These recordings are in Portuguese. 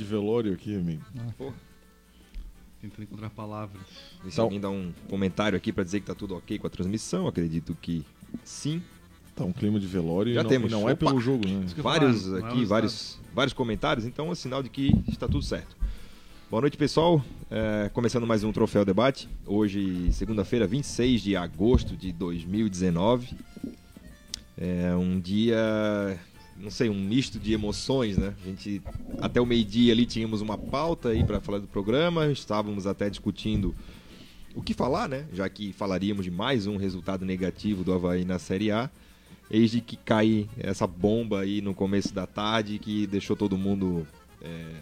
de velório aqui, amigo. Porra. Tentando encontrar palavras. Se Então- alguém dá um comentário aqui pra dizer que tá tudo ok com a transmissão, acredito que sim. Tá um clima de velório Já e não, temos. e não é Opa! pelo jogo, né? Vários é aqui, vários, vários comentários, então é sinal de que está tudo certo. Boa noite, pessoal. É, começando mais um Troféu Debate. Hoje, segunda-feira, 26 de agosto de 2019. É um dia, não sei, um misto de emoções, né? A gente, até o meio-dia ali, tínhamos uma pauta aí para falar do programa, estávamos até discutindo o que falar, né? Já que falaríamos de mais um resultado negativo do Havaí na Série A. Eis de que cai essa bomba aí no começo da tarde que deixou todo mundo é,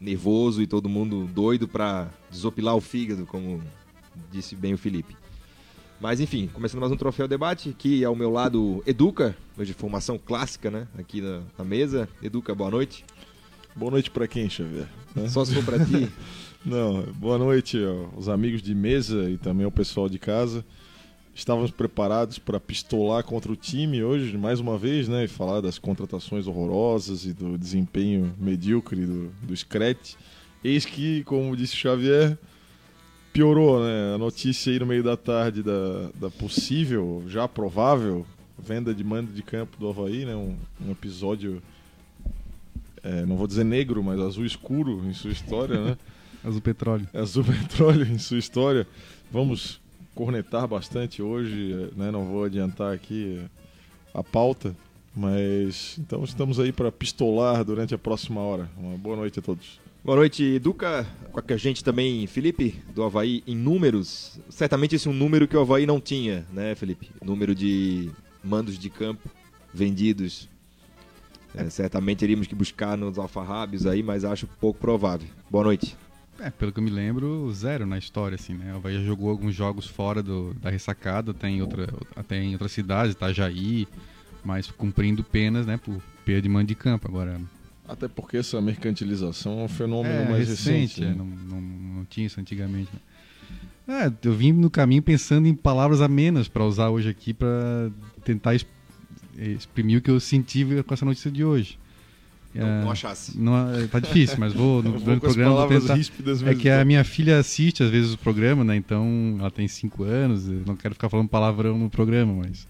nervoso e todo mundo doido para desopilar o fígado, como disse bem o Felipe. Mas enfim, começando mais um Troféu Debate, aqui ao meu lado Educa, hoje formação clássica, né? Aqui na, na mesa. Educa, boa noite. Boa noite pra quem, Xavier? Né? Só se for pra ti. Não, boa noite aos amigos de mesa e também ao pessoal de casa. Estávamos preparados para pistolar contra o time hoje, mais uma vez, né? E falar das contratações horrorosas e do desempenho medíocre do, do Screte. Eis que, como disse o Xavier, piorou, né? A notícia aí no meio da tarde da, da possível, já provável, venda de mando de campo do Havaí, né? Um, um episódio, é, não vou dizer negro, mas azul escuro em sua história, né? Azul Petróleo. Azul Petróleo em sua história. Vamos cornetar bastante hoje, né? Não vou adiantar aqui a pauta, mas então estamos aí para pistolar durante a próxima hora. Uma boa noite a todos. Boa noite, Educa. Com a gente também, Felipe, do Havaí, em números. Certamente esse é um número que o Havaí não tinha, né, Felipe? Número de mandos de campo vendidos. É, certamente teríamos que buscar nos alfarrábios aí, mas acho pouco provável. Boa noite. É, pelo que eu me lembro, zero na história, assim, né? O Havaí jogou alguns jogos fora do, da ressacada, até em, outra, até em outras cidades, Itajaí, mas cumprindo penas, né, por perda de mando de campo. Agora, Até porque essa mercantilização é um fenômeno é mais recente. é, né? não, não, não tinha isso antigamente. Né? É, eu vim no caminho pensando em palavras amenas para usar hoje aqui para tentar es- exprimir o que eu senti com essa notícia de hoje. Não, É, não achasse. não é- tá difícil, mas vou no vou programa vou tentar. ríspidas É que a minha filha assiste às vezes o programa, né? Então ela tem 5 anos, eu não quero ficar falando palavrão no programa, mas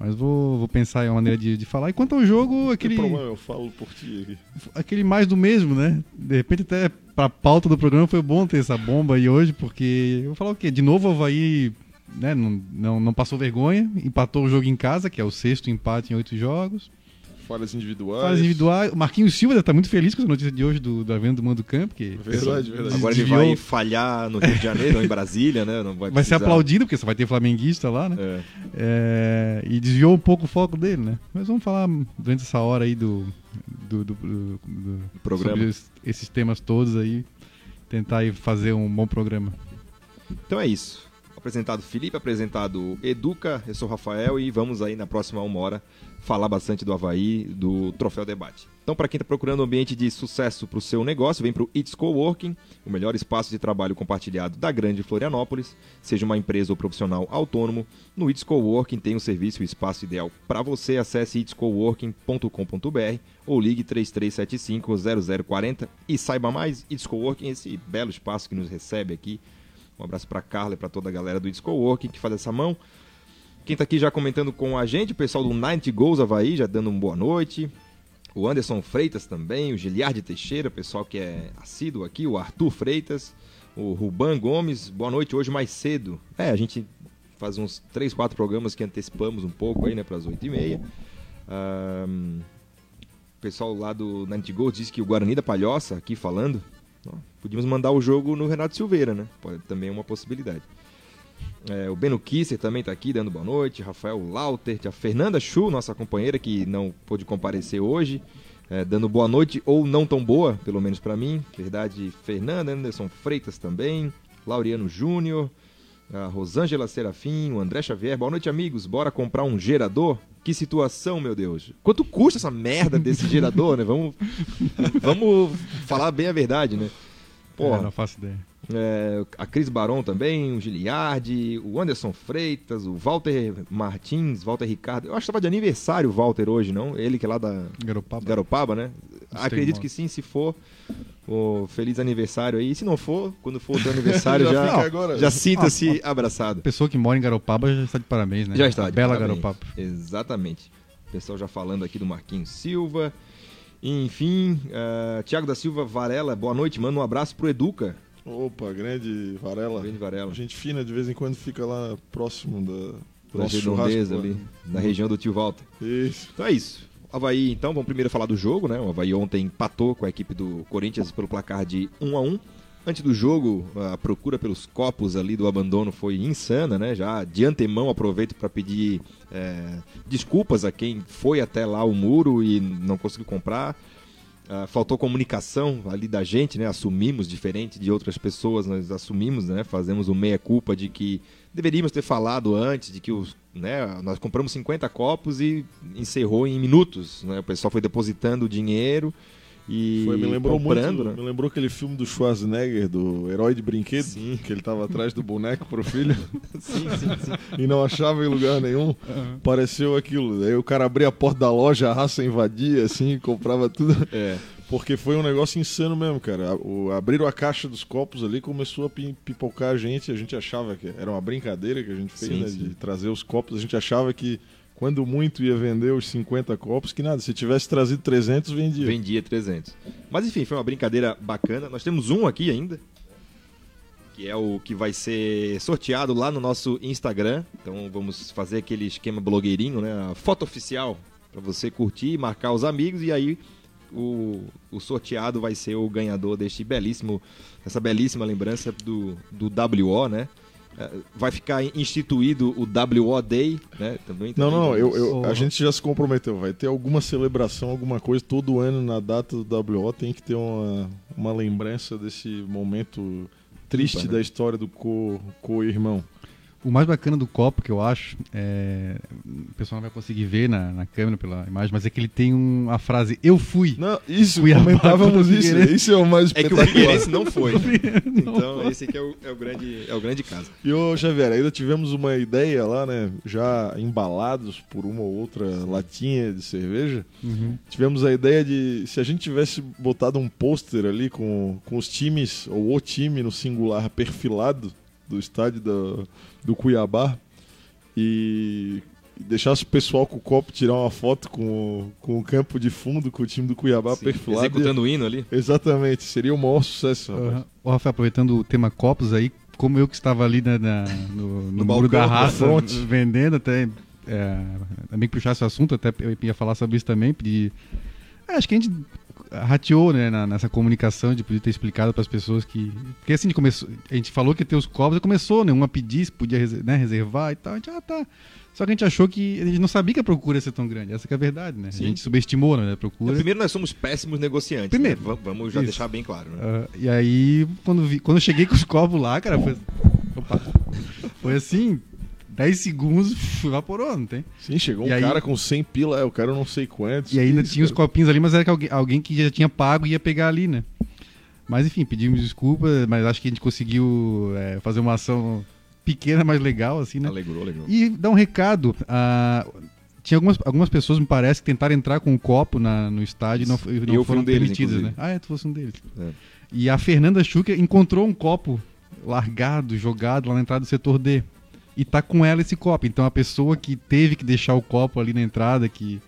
mas vou, vou pensar em uma maneira de, de falar. E quanto ao jogo, Não tem aquele problema, eu falo por ti aqui. aquele mais do mesmo, né? De repente até pra pauta do programa foi bom ter essa bomba aí hoje, porque eu vou falar o quê? De novo o Havaí né, não, não, não passou vergonha, empatou o jogo em casa, que é o sexto empate em oito jogos. Falhas individuais. Fase individual. O Marquinhos Silva estar muito feliz com essa notícia de hoje do, da venda do Mando Campo, que Verdade, verdade. Agora ele vai falhar no Rio de Janeiro ou em Brasília, né? Não vai vai ser aplaudido, porque só vai ter flamenguista lá, né? É. É, e desviou um pouco o foco dele, né? Mas vamos falar durante essa hora aí do, do, do- do- do- programa. sobre es- esses temas todos aí, tentar aí fazer um bom programa. Então é isso. Apresentado Felipe, apresentado Educa, eu sou Rafael e vamos aí na próxima uma hora falar bastante do Havaí, do Troféu Debate. Então, para quem está procurando um ambiente de sucesso para o seu negócio, vem para o It's Coworking, o melhor espaço de trabalho compartilhado da grande Florianópolis. Seja uma empresa ou profissional autônomo, no It's Coworking tem o serviço e espaço ideal para você. Acesse itscoworking.com.br ou ligue 3375-0040 e saiba mais. It's Coworking, esse belo espaço que nos recebe aqui um abraço para Carla e para toda a galera do It's Coworking que faz essa mão. Quem tá aqui já comentando com a gente, o pessoal do 90 Goals Havaí, já dando uma boa noite. O Anderson Freitas também, o Giliardi Teixeira, pessoal que é assíduo aqui, o Arthur Freitas, o Ruban Gomes, boa noite, hoje mais cedo. É, a gente faz uns 3, 4 programas que antecipamos um pouco aí, né, para as 8h30. Ahn, o pessoal lá do 90 Goals disse que o Guarani da Palhoça, aqui falando, Podíamos mandar o jogo no Renato Silveira, né? Pode, também é uma possibilidade. É, o Beno Kisser também está aqui dando boa noite. Rafael Lauter, a Fernanda Chu, nossa companheira que não pôde comparecer hoje, é, dando boa noite ou não tão boa, pelo menos para mim. Verdade, Fernanda, Anderson Freitas também, Laureano Júnior, a Rosângela Serafim, o André Xavier. Boa noite, amigos. Bora comprar um gerador? Que situação, meu Deus. Quanto custa essa merda desse gerador, né? Vamos, vamos falar bem a verdade, né? É, Porra, não faço ideia. é, a Cris Baron também, o Giliardi, o Anderson Freitas, o Walter Martins, Walter Ricardo. Eu acho que estava de aniversário o Walter hoje, não? Ele que é lá da Garopaba. Garopaba, né? Acredito que sim, se for. O feliz aniversário aí. E se não for, quando for o teu aniversário, Já já, já sinta-se abraçado. Pessoa que mora em Garopaba já está de parabéns, né? Já está. Bela parabéns. Garopaba. Exatamente. O pessoal já falando aqui do Marquinhos Silva. Enfim, uh, Tiago da Silva Varela, boa noite. Manda um abraço pro Educa. Opa, grande Varela. Grande Varela. Gente fina, de vez em quando fica lá próximo da, Da redondeza ali, na região do tio Walter. Isso. Então é isso. Havaí, então, vamos primeiro falar do jogo, né? O Havaí ontem empatou com a equipe do Corinthians pelo placar de 1 a 1 Antes do jogo, a procura pelos copos ali do abandono foi insana, né? Já de antemão aproveito para pedir é, desculpas a quem foi até lá o muro e não conseguiu comprar. Ah, faltou comunicação ali da gente, né? Assumimos, diferente de outras pessoas, nós assumimos, né? Fazemos o meia-culpa de que deveríamos ter falado antes, de que os, né? nós compramos 50 copos e encerrou em minutos, né? O pessoal foi depositando o dinheiro e Foi, me lembrou muito, né? me lembrou aquele filme do Schwarzenegger, do Herói de Brinquedo, Sim. que ele tava atrás do boneco pro filho Sim, sim, sim. e não achava em lugar nenhum. Pareceu aquilo. Aí o cara abria a porta da loja, a raça invadia, assim, comprava tudo. É. Porque foi um negócio insano mesmo, cara. O, abriram a caixa dos copos ali, começou a pi- pipocar a gente. A gente achava que era uma brincadeira que a gente fez, Sim, né? sim. De trazer os copos. A gente achava que, quando muito, ia vender os 50 copos, que nada. Se tivesse trazido 300, vendia. Vendia 300. Mas enfim, foi uma brincadeira bacana. Nós temos um aqui ainda, que é o que vai ser sorteado lá no nosso Instagram. Então vamos fazer aquele esquema blogueirinho, né? A foto oficial para você curtir, marcar os amigos e aí o, o sorteado vai ser o ganhador deste belíssimo, essa belíssima lembrança do, do WO, né? Eh, Vai ficar instituído o WO Day, né? Também, Não, também não, eu, vamos- eu- a gente já se comprometeu. Vai ter alguma celebração, alguma coisa. Todo ano, na data do WO, tem que ter uma, uma lembrança desse momento triste Ímpar, né? da história do co- co-irmão. O mais bacana do copo que eu acho, é... o pessoal não vai conseguir ver na, na câmera pela imagem, mas é que ele tem um, a frase Eu fui. não, isso, Cuiabá comentávamos isso. Isso é o mais É que o. Figueirense não foi. Não Então, foi. esse aqui é o, é o grande, é o grande caso. E ô Xavier, ainda tivemos uma ideia lá, né? Já embalados por uma ou outra latinha de cerveja. Uhum. Tivemos a ideia de se a gente tivesse botado um pôster ali com, com os times, ou o time no singular perfilado do estádio do, do Cuiabá e deixasse o pessoal com o copo tirar uma foto com, o- com o campo de fundo, com o time do Cuiabá Sim, perfilado. Executando o hino ali. Exatamente, seria o maior sucesso, rapaz. Uhum. Ô, Rafael, aproveitando o tema copos aí, como eu que estava ali na, na- no, no, No muro balcão, da raça, vendendo, até é, também que puxasse o assunto, até eu ia falar sobre isso também, pedir... É, acho que a gente rateou né, na- nessa comunicação de poder ter explicado para as pessoas que... Porque assim, começou, a gente falou que ia ter os copos, e começou, né, um a pedir se podia né, reservar e tal, a gente, ah, tá... Só que a gente achou que. A gente não sabia que a procura ia ser tão grande. Essa que é a verdade, né? Sim. A gente subestimou né, a procura. Primeiro, nós somos péssimos negociantes. Primeiro. né? Va- Vamos já Isso. deixar bem claro. Né? Ah, e aí, quando, vi- quando eu cheguei com os copos lá, cara, foi. Opa. Foi assim, 10 segundos, evaporou, não tem? Sim, chegou E um aí- cara com 100 pila, é, o cara eu não sei quantos. E ainda tinha os cara. copinhos ali, mas era que alguém, alguém que já tinha pago ia pegar ali, né? Mas enfim, pedimos desculpa, mas acho que a gente conseguiu é, fazer uma ação pequena, mas legal, assim, né? Alegrou, alegrou. E dar um recado. ah, tinha algumas, algumas pessoas, me parece, que tentaram entrar com um copo na- no estádio e não, não eu foram um deles, permitidas, né? inclusive. Ah, é, tu fosse um deles. É. E a Fernanda Schucker encontrou um copo largado, jogado lá na entrada do setor D. E tá com ela esse copo. Então a pessoa que teve que deixar o copo ali na entrada, que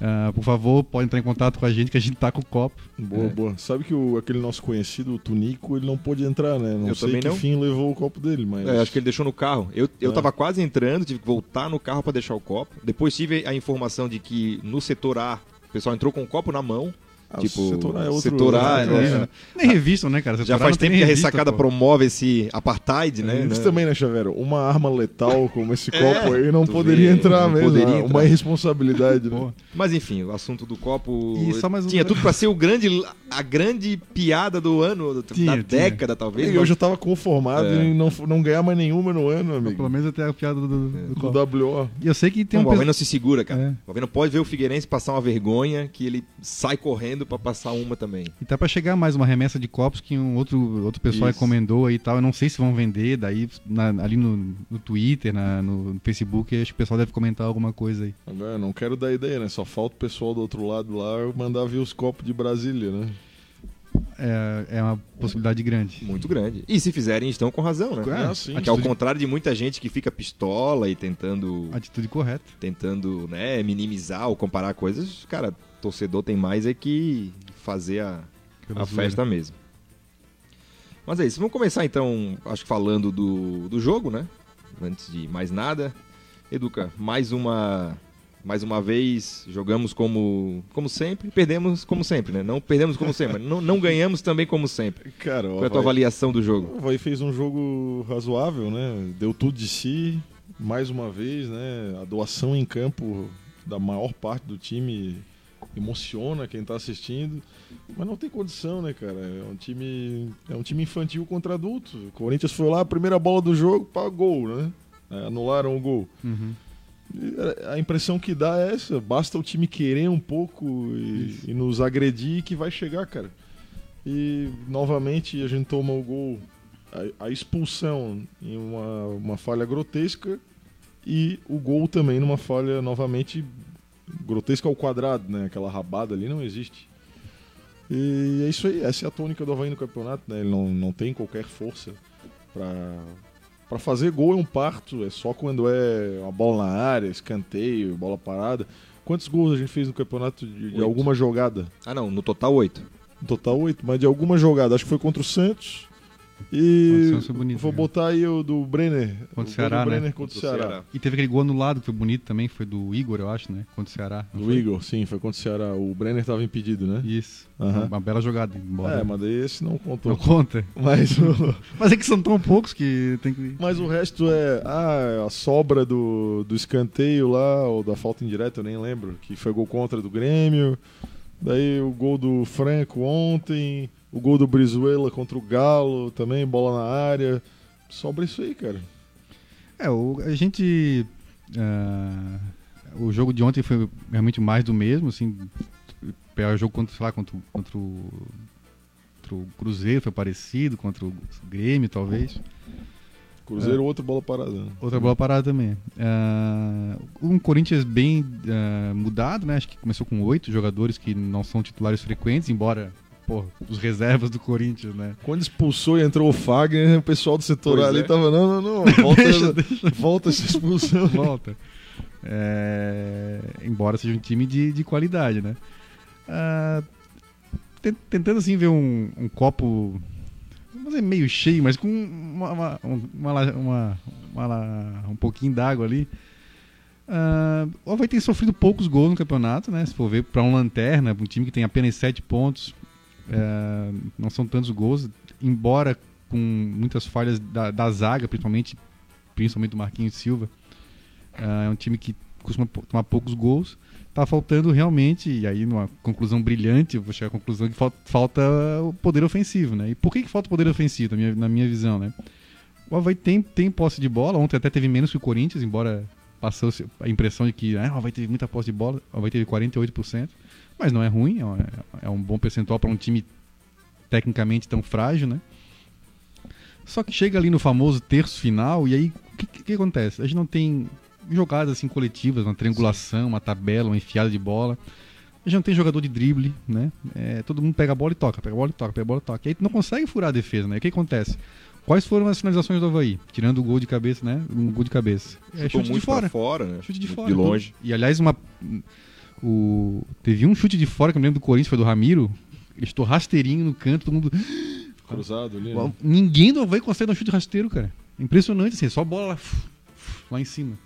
ah, por favor, pode entrar em contato com a gente, que a gente tá com o copo. Boa, É. boa. Sabe que o, aquele nosso conhecido, o Tunico, ele não pôde entrar, né? Não Eu sei também que não. fim levou o copo dele, mas. É, acho que ele deixou no carro. Eu, eu É. tava quase entrando, tive que voltar no carro para deixar o copo. Depois tive a informação de que no setor A, o pessoal entrou com o copo na mão. Ah, tipo, setor A é outro- setor A, né? nível. Nem revistam, né, cara? Já Setor A faz não tem tempo que a revista, ressacada pô. promove esse apartheid, né? Isso né? também, né, Chavero? Uma arma letal como esse É, copo aí não poderia vê, entrar não mesmo. poderia né? entrar. Uma irresponsabilidade, né? Mas enfim, o assunto do copo só mais um- tinha tudo para ser o grande, a grande piada do ano, Tinha, da tinha. década talvez. E eu já tava conformado É. em não, não ganhar mais nenhuma no ano, amigo. Pelo menos até a piada do, do, do Do copo. WO. E eu sei que tem Não, um o não se segura, cara. É. O Alvena pode ver o Figueirense passar uma vergonha que ele sai correndo torcendo pra passar uma também. E tá pra chegar mais uma remessa de copos que um outro, outro pessoal Isso. recomendou aí e tal. Eu não sei se vão vender, daí na- ali no, no Twitter, na- no, Facebook, acho que o pessoal deve comentar alguma coisa aí. Agora, eu não quero dar ideia, né? Só falta o pessoal do outro lado lá mandar vir os copos de Brasília, né? É, é uma possibilidade grande. Muito grande. E se fizerem, estão com razão, né? Ah, sim. Aqui, ao contrário de muita gente que fica pistola e tentando, Atitude correta. tentando né, minimizar ou comparar coisas, cara, torcedor tem mais é que fazer a, a festa mesmo. Mas é isso. Vamos começar então, acho que falando do, do jogo, né? Antes de mais nada. Educa, mais uma. Mais uma vez, jogamos como, como sempre, perdemos como sempre, né? Não perdemos como sempre, não, não ganhamos também como sempre. Cara, Qual é a tua avaliação do jogo? O Havaí fez um jogo razoável, né? Deu tudo de si, mais uma vez, né? A doação em campo da maior parte do time emociona quem tá assistindo, mas não tem condição, né, cara? É um time, é um time infantil contra adulto. O Corinthians foi lá, a primeira bola do jogo, pá, gol, né? É, Anularam o gol. Uhum. E A impressão que dá é essa, basta o time querer um pouco e, e nos agredir que vai chegar, cara. E novamente a gente toma o gol, a, a expulsão em uma, uma falha grotesca e o gol também numa falha novamente grotesca ao quadrado, né? Aquela rabada ali não existe. E é isso aí, essa é a tônica do Havaí no campeonato, né? Ele não, não tem qualquer força pra Pra fazer gol é um parto, é só quando é uma bola na área, escanteio, bola parada. Quantos gols a gente fez no campeonato de, de alguma jogada? Ah, não, no total oito. No total oito, mas de alguma jogada. Acho que foi contra o Santos. E bonito, vou né? botar aí o do Brenner. Contra o Ceará, né? Brenner contra o Ceará. E teve aquele gol anulado que foi bonito também, foi do Igor, eu acho, né? Contra o Ceará. Do foi? Igor, sim, foi contra o Ceará. O Brenner estava impedido, né? Isso. Aham. Uma bela jogada, embora. É, mas daí esse não contou. Não conta. Mas o, Mas é que são tão poucos que tem que. mas o resto é ah, a sobra do, do escanteio lá, ou da falta indireta, eu nem lembro, que foi gol contra do Grêmio. Daí o gol do Franco ontem, o gol do Brizuela contra o Galo também, bola na área. Sobra isso aí, cara. É, o, a gente. ah, o jogo de ontem foi realmente mais do mesmo, assim. O jogo contra, sei lá, contra, o- contra, o, contra o Cruzeiro foi parecido, contra o Grêmio, talvez. Cruzeiro, outro bola parada. né? Outra bola parada também. Ah, um Corinthians bem ah, mudado, né? Acho que começou com oito jogadores que não são titulares frequentes, embora, pô, os reservas do Corinthians, né? Quando expulsou e entrou o Fagner, o pessoal do setor Pois ali é. tava, não, não, não, volta, Deixa, deixa. volta essa expulsão. volta. É, embora seja um time de, de qualidade, né? Ah, ten- tentando assim ver um, um copo, vamos dizer meio cheio, mas com uma, uma, uma, uma- um pouquinho d'água ali. Ah, o Havaí tem sofrido poucos gols no campeonato, né? Se for ver para um lanterna, um time que tem apenas sete pontos, é, não são tantos gols, embora com muitas falhas da, da zaga, principalmente, principalmente do Marquinhos Silva. Ah, é um time que costuma tomar poucos gols. Tá faltando realmente, e aí numa conclusão brilhante, vou chegar à conclusão que fal- falta o poder ofensivo, né? E por que, que falta o poder ofensivo, na minha, na minha visão, né? O Havaí tem, tem posse de bola, ontem até teve menos que o Corinthians, embora passou a impressão de que ah, o Havaí teve muita posse de bola, o Havaí teve 48%, mas não é ruim, é um, é bom percentual para um time tecnicamente tão frágil, né? Só que chega ali no famoso terço final e aí o que, que- acontece? A gente não tem jogadas assim coletivas, uma triangulação, uma tabela, uma enfiada de bola. A gente não tem jogador de drible, né? É, todo mundo pega a bola e toca, pega a bola e toca, pega a bola e toca. E aí tu não consegue furar a defesa, né? E o que acontece? Quais foram as finalizações do Havaí? Tirando o gol de cabeça, né? Um gol de cabeça. É Chutou chute de muito fora. pra fora, né? Chute de Muito fora. De longe. E aliás, uma. O, teve um chute de fora que eu me lembro do Corinthians, foi do Ramiro. Ele estou rasteirinho no canto, todo mundo. Cruzado ali, né? Ninguém do Havaí consegue dar um chute rasteiro, cara. Impressionante, assim, só bola lá, lá em cima.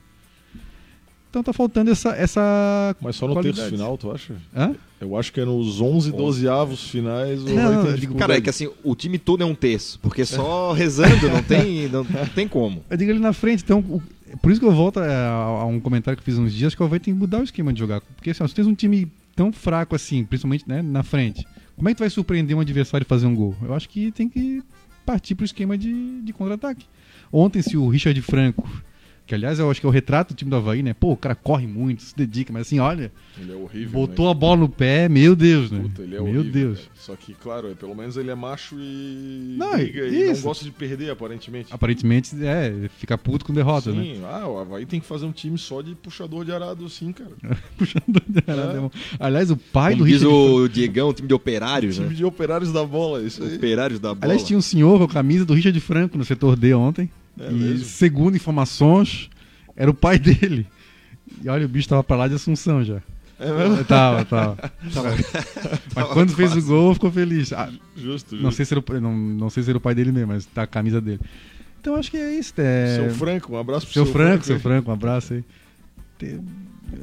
Então tá faltando essa. essa Mas só no qualidade. terço final, tu acha? Hã? Eu acho que é nos 11, 12 avos finais. o Não, não, eu digo, Cara, é que assim, o time todo é um terço, porque só rezando não tem, não, não tem como. Eu digo ali na frente, então. O- por isso que eu volto a, a um comentário que fiz uns dias, que o Havaí tem que mudar o esquema de jogar. Porque assim, ó, se tens um time tão fraco assim, principalmente né, na frente, como é que tu vai surpreender um adversário e fazer um gol? Eu acho que tem que partir pro esquema de, de contra-ataque. Ontem, se o Richard Franco Que aliás eu acho que é o retrato do time do Havaí, né? Pô, o cara corre muito, se dedica, mas assim, olha, Ele é horrível. botou né? a bola no pé, meu Deus, né? Puta, ele é meu horrível, Deus. cara. Só que, claro, é, pelo menos ele é macho e. Não, briga e não gosta de perder, aparentemente. Aparentemente, é, fica puto com derrota, né? Sim, ah, o Havaí tem que fazer um time só de puxador de arado, sim, cara. Puxando É. Aliás, o pai Como do diz Richard. o Diegão, time de operários, time né? de operários da bola, isso aí. Operários da bola. Aliás, tinha um senhor com a camisa do Richard Franco no setor D ontem. É e, mesmo? segundo informações, era o pai dele. E olha, o bicho tava pra lá de Assunção já. É mesmo? Tava, tava. Mas quando fez o gol, ficou feliz. Ah, Justo, justo. não, sei se era o, não, não sei se era o pai dele mesmo, mas tá a camisa dele. Então acho que é isso. É... Seu Franco, um abraço pro Seu Franco, seu. Franco, um abraço aí.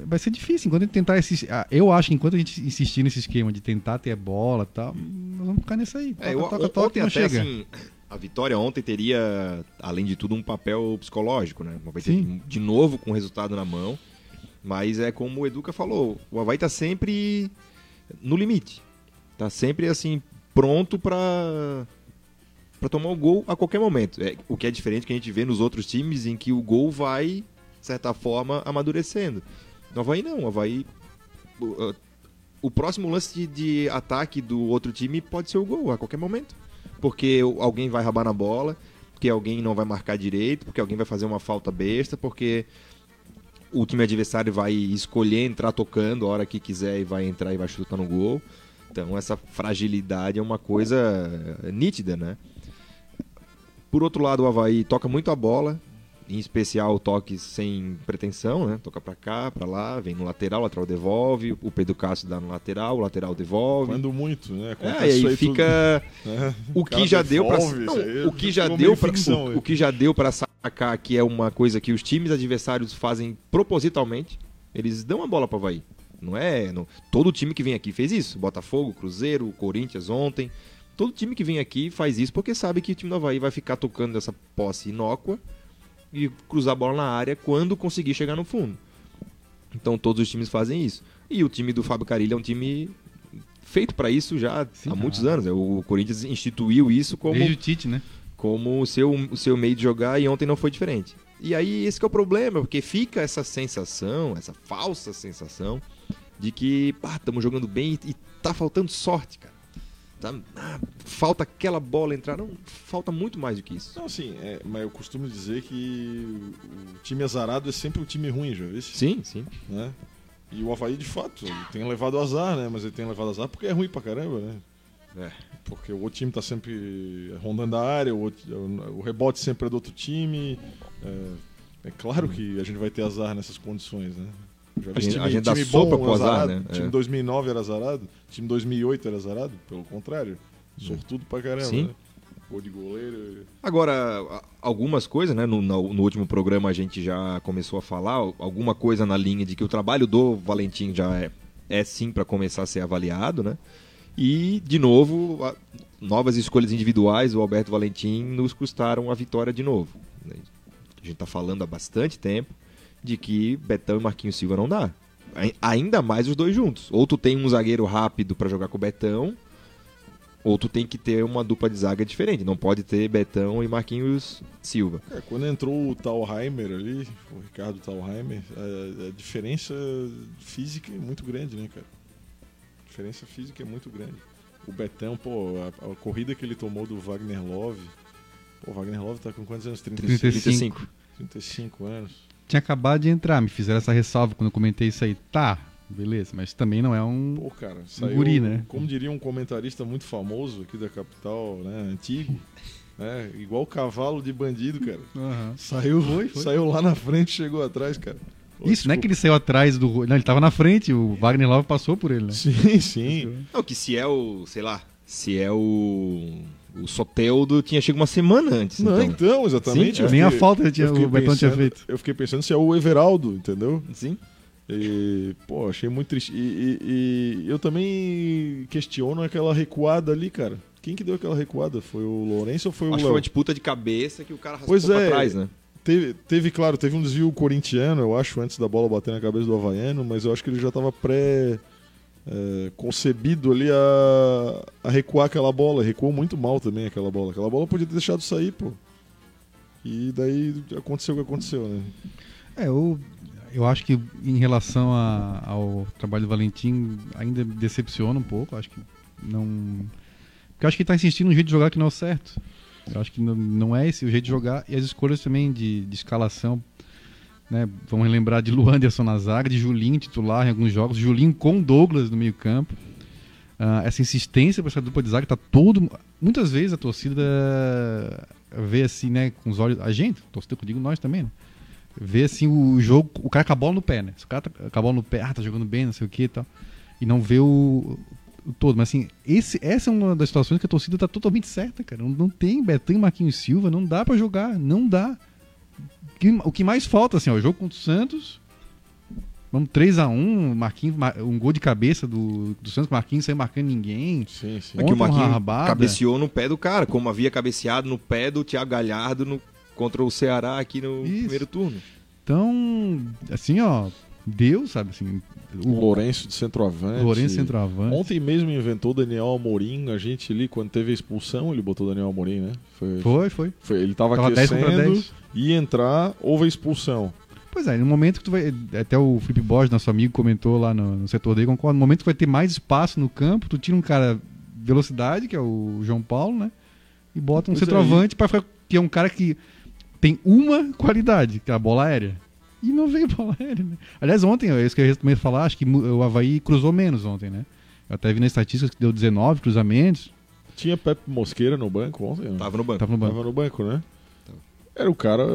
Vai ser difícil enquanto a gente tentar esse. ah, Eu acho que enquanto a gente insistir nesse esquema de tentar ter bola e tal, nós vamos ficar nisso aí. Toca, É, eu, toca, toca, ontem não até, chega. assim, a vitória ontem teria, além de tudo, um papel psicológico, né? Vai Sim. de novo com o resultado na mão. Mas é como o Educa falou, o Havaí tá sempre no limite. Tá sempre, assim, pronto pra, pra tomar o gol a qualquer momento. É, o que é diferente que a gente vê nos outros times em que o gol vai, de certa forma, amadurecendo. No Havaí não, o Havaí... o- o próximo lance de, de ataque do outro time pode ser o gol a qualquer momento. Porque alguém vai rabar na bola, porque alguém não vai marcar direito, porque alguém vai fazer uma falta besta, porque o time adversário vai escolher entrar tocando a hora que quiser e vai entrar e vai chutar no gol. Então essa fragilidade é uma coisa nítida, né? Por outro lado, o Havaí toca muito a bola, em especial toques sem pretensão, né? Toca pra cá, pra lá, vem no lateral, o lateral devolve, o Pedro Castro dá no lateral, o lateral devolve. Quando muito, né? É, Acontece e isso aí tudo, fica né? o que já deu para devolve, isso aí o que já deu para o, o que já deu para sacar que é uma coisa que os times adversários fazem propositalmente. Eles dão a bola para Havaí. Não é, não, todo time que vem aqui fez isso. Botafogo, Cruzeiro, Corinthians ontem. Todo time que vem aqui faz isso porque sabe que o time do Havaí vai ficar tocando essa posse inócua e cruzar a bola na área quando conseguir chegar no fundo. Então todos os times fazem isso. E o time do Fábio Carilli é um time feito para isso já Sim, há muitos anos. O Corinthians instituiu isso como, Desde o Tite, né? como o, seu, o seu meio de jogar e ontem não foi diferente. E aí esse que é o problema, porque fica essa sensação, essa falsa sensação de que estamos jogando bem e, e tá faltando sorte, cara. Tá- ah, falta aquela bola entrar. Não, falta muito mais do que isso. Não, assim, é, mas eu costumo dizer que o time azarado é sempre um time ruim, já viu? Sim, sim. Né? E o Havaí, de fato, tem levado azar, né? Mas ele tem levado azar porque é ruim pra caramba, né? É. Porque o outro time tá sempre rondando a área, o, outro- o rebote sempre é do outro time. É, é claro que a gente vai ter azar nessas condições, né? Já vi A gente- time, dá time sopa bom pro azar, azarado, né? Time É. 2009 era azarado, time 2008 era azarado, pelo contrário. Sortudo pra caramba, Sim. né? Gol de goleiro. Agora, algumas coisas, né? No, no- no último programa a gente já começou a falar, alguma coisa na linha de que o trabalho do Valentim já é, é sim para começar a ser avaliado, né? E, de novo, a- novas escolhas individuais, o Alberto Valentim nos custaram a vitória de novo. né? A gente está falando há bastante tempo de que Betão e Marquinhos Silva não dá. Ai- Ainda mais os dois juntos. Ou tu tem um zagueiro rápido para jogar com o Betão, ou tu tem que ter uma dupla de zaga diferente. Não pode ter Betão e Marquinhos Silva. É, quando entrou o Talheimer ali, o Ricardo Talheimer, a, a diferença física é muito grande, né, cara? A diferença física é muito grande. O Betão, pô, a, a corrida que ele tomou do Wagner Love. Pô, o Wagner Love tá com quantos anos? 35, 35. 35 anos. Tinha acabado de entrar, me fizeram essa ressalva quando eu comentei isso aí. Tá, beleza, mas também não é um. Pô, cara, saiu, guri, né? como diria um comentarista muito famoso aqui da capital, né, antigo, né, igual cavalo de bandido, cara. Aham. Saiu, Foi, foi. saiu lá na frente, chegou atrás, cara. Pô, Isso, não é que ele saiu atrás do. Não, ele tava na frente, o Wagner Love passou por ele, né? Sim, sim. Não, que se é o, sei lá, se é o. O Soteldo tinha chegado uma semana antes. Não, então. então, exatamente. Sim, eu nem a fiquei- falta ele tinha- eu fiquei o Betão tinha pensando- feito. Eu fiquei pensando se é o Everaldo, entendeu? Sim. E, pô, achei muito triste. E, e- e eu também questiono aquela recuada ali, cara. Quem que deu aquela recuada? Foi o Lourenço ou foi o Acho que foi uma disputa de cabeça que o cara raspou Pois pra é. trás, né? Teve, teve, claro, teve um desvio corintiano, eu acho, antes da bola bater na cabeça do Havaiano, mas eu acho que ele já estava pré. É, concebido ali a, a recuar aquela bola. Recuou muito mal também aquela bola. Aquela bola podia ter deixado sair, pô. E daí aconteceu o que aconteceu, né? É, eu, eu acho que em relação a- ao trabalho do Valentim, ainda decepciona um pouco. Acho que não. Porque eu acho que ele tá insistindo no jeito de jogar que não é o certo. Eu acho que não, não é esse o jeito de jogar. E as escolhas também de, de escalação. Né? Vamos lembrar de Luan Anderson na zaga, de Julinho titular em alguns jogos, Julinho com Douglas no meio-campo. Ah, essa insistência para essa dupla de zaga tá todo. Muitas vezes a torcida vê assim, né, com os olhos. A gente, torcida que eu digo nós também, né? Vê assim o jogo, o cara com a bola no pé, né? Se o cara tá com a bola no pé, ah, tá jogando bem, não sei o que e tal. E não vê o, o todo. Mas assim, esse, essa é uma das situações que a torcida tá totalmente certa, cara. Não, não tem Betão e Marquinhos Silva, não dá para jogar, não dá. O que, o que mais falta, assim, ó, o jogo contra o Santos. Vamos 3x1, Marquinhos, Mar- um gol de cabeça do, do Santos, Marquinhos sem marcando ninguém. Sim, sim. É que o Marquinhos rabada. cabeceou no pé do cara, como havia cabeceado no pé do Thiago Galhardo no- contra o Ceará aqui no Isso. primeiro turno. Então, assim, ó, Deus, sabe, assim, O Lourenço de centroavante. Lourenço centroavante. Ontem mesmo inventou o Daniel Amorim, a gente ali, quando teve a expulsão, ele botou o Daniel Amorim, né? Foi, Foi, foi. foi- ele tava, Tava 10 contra aquecendo, 10. ia entrar, houve a expulsão. Pois é, no momento que tu vai. Até o Felipe Borges, nosso amigo, comentou lá no, no setor dele, concordo. No momento que vai ter mais espaço no campo, tu tira um cara velocidade, que é o João Paulo, né? E bota um Pois é, centroavante pra ficar. Que é um cara que tem uma qualidade, que é a bola aérea. E não veio bola aérea, né? Aliás, ontem, é isso que eu ia também falar, acho que o Havaí cruzou menos ontem, né? Eu até vi nas estatísticas que deu 19 cruzamentos. Tinha Pepe Mosqueira no banco ontem? né? Tava no banco. Tava no banco. Tava no banco, né? Era o cara,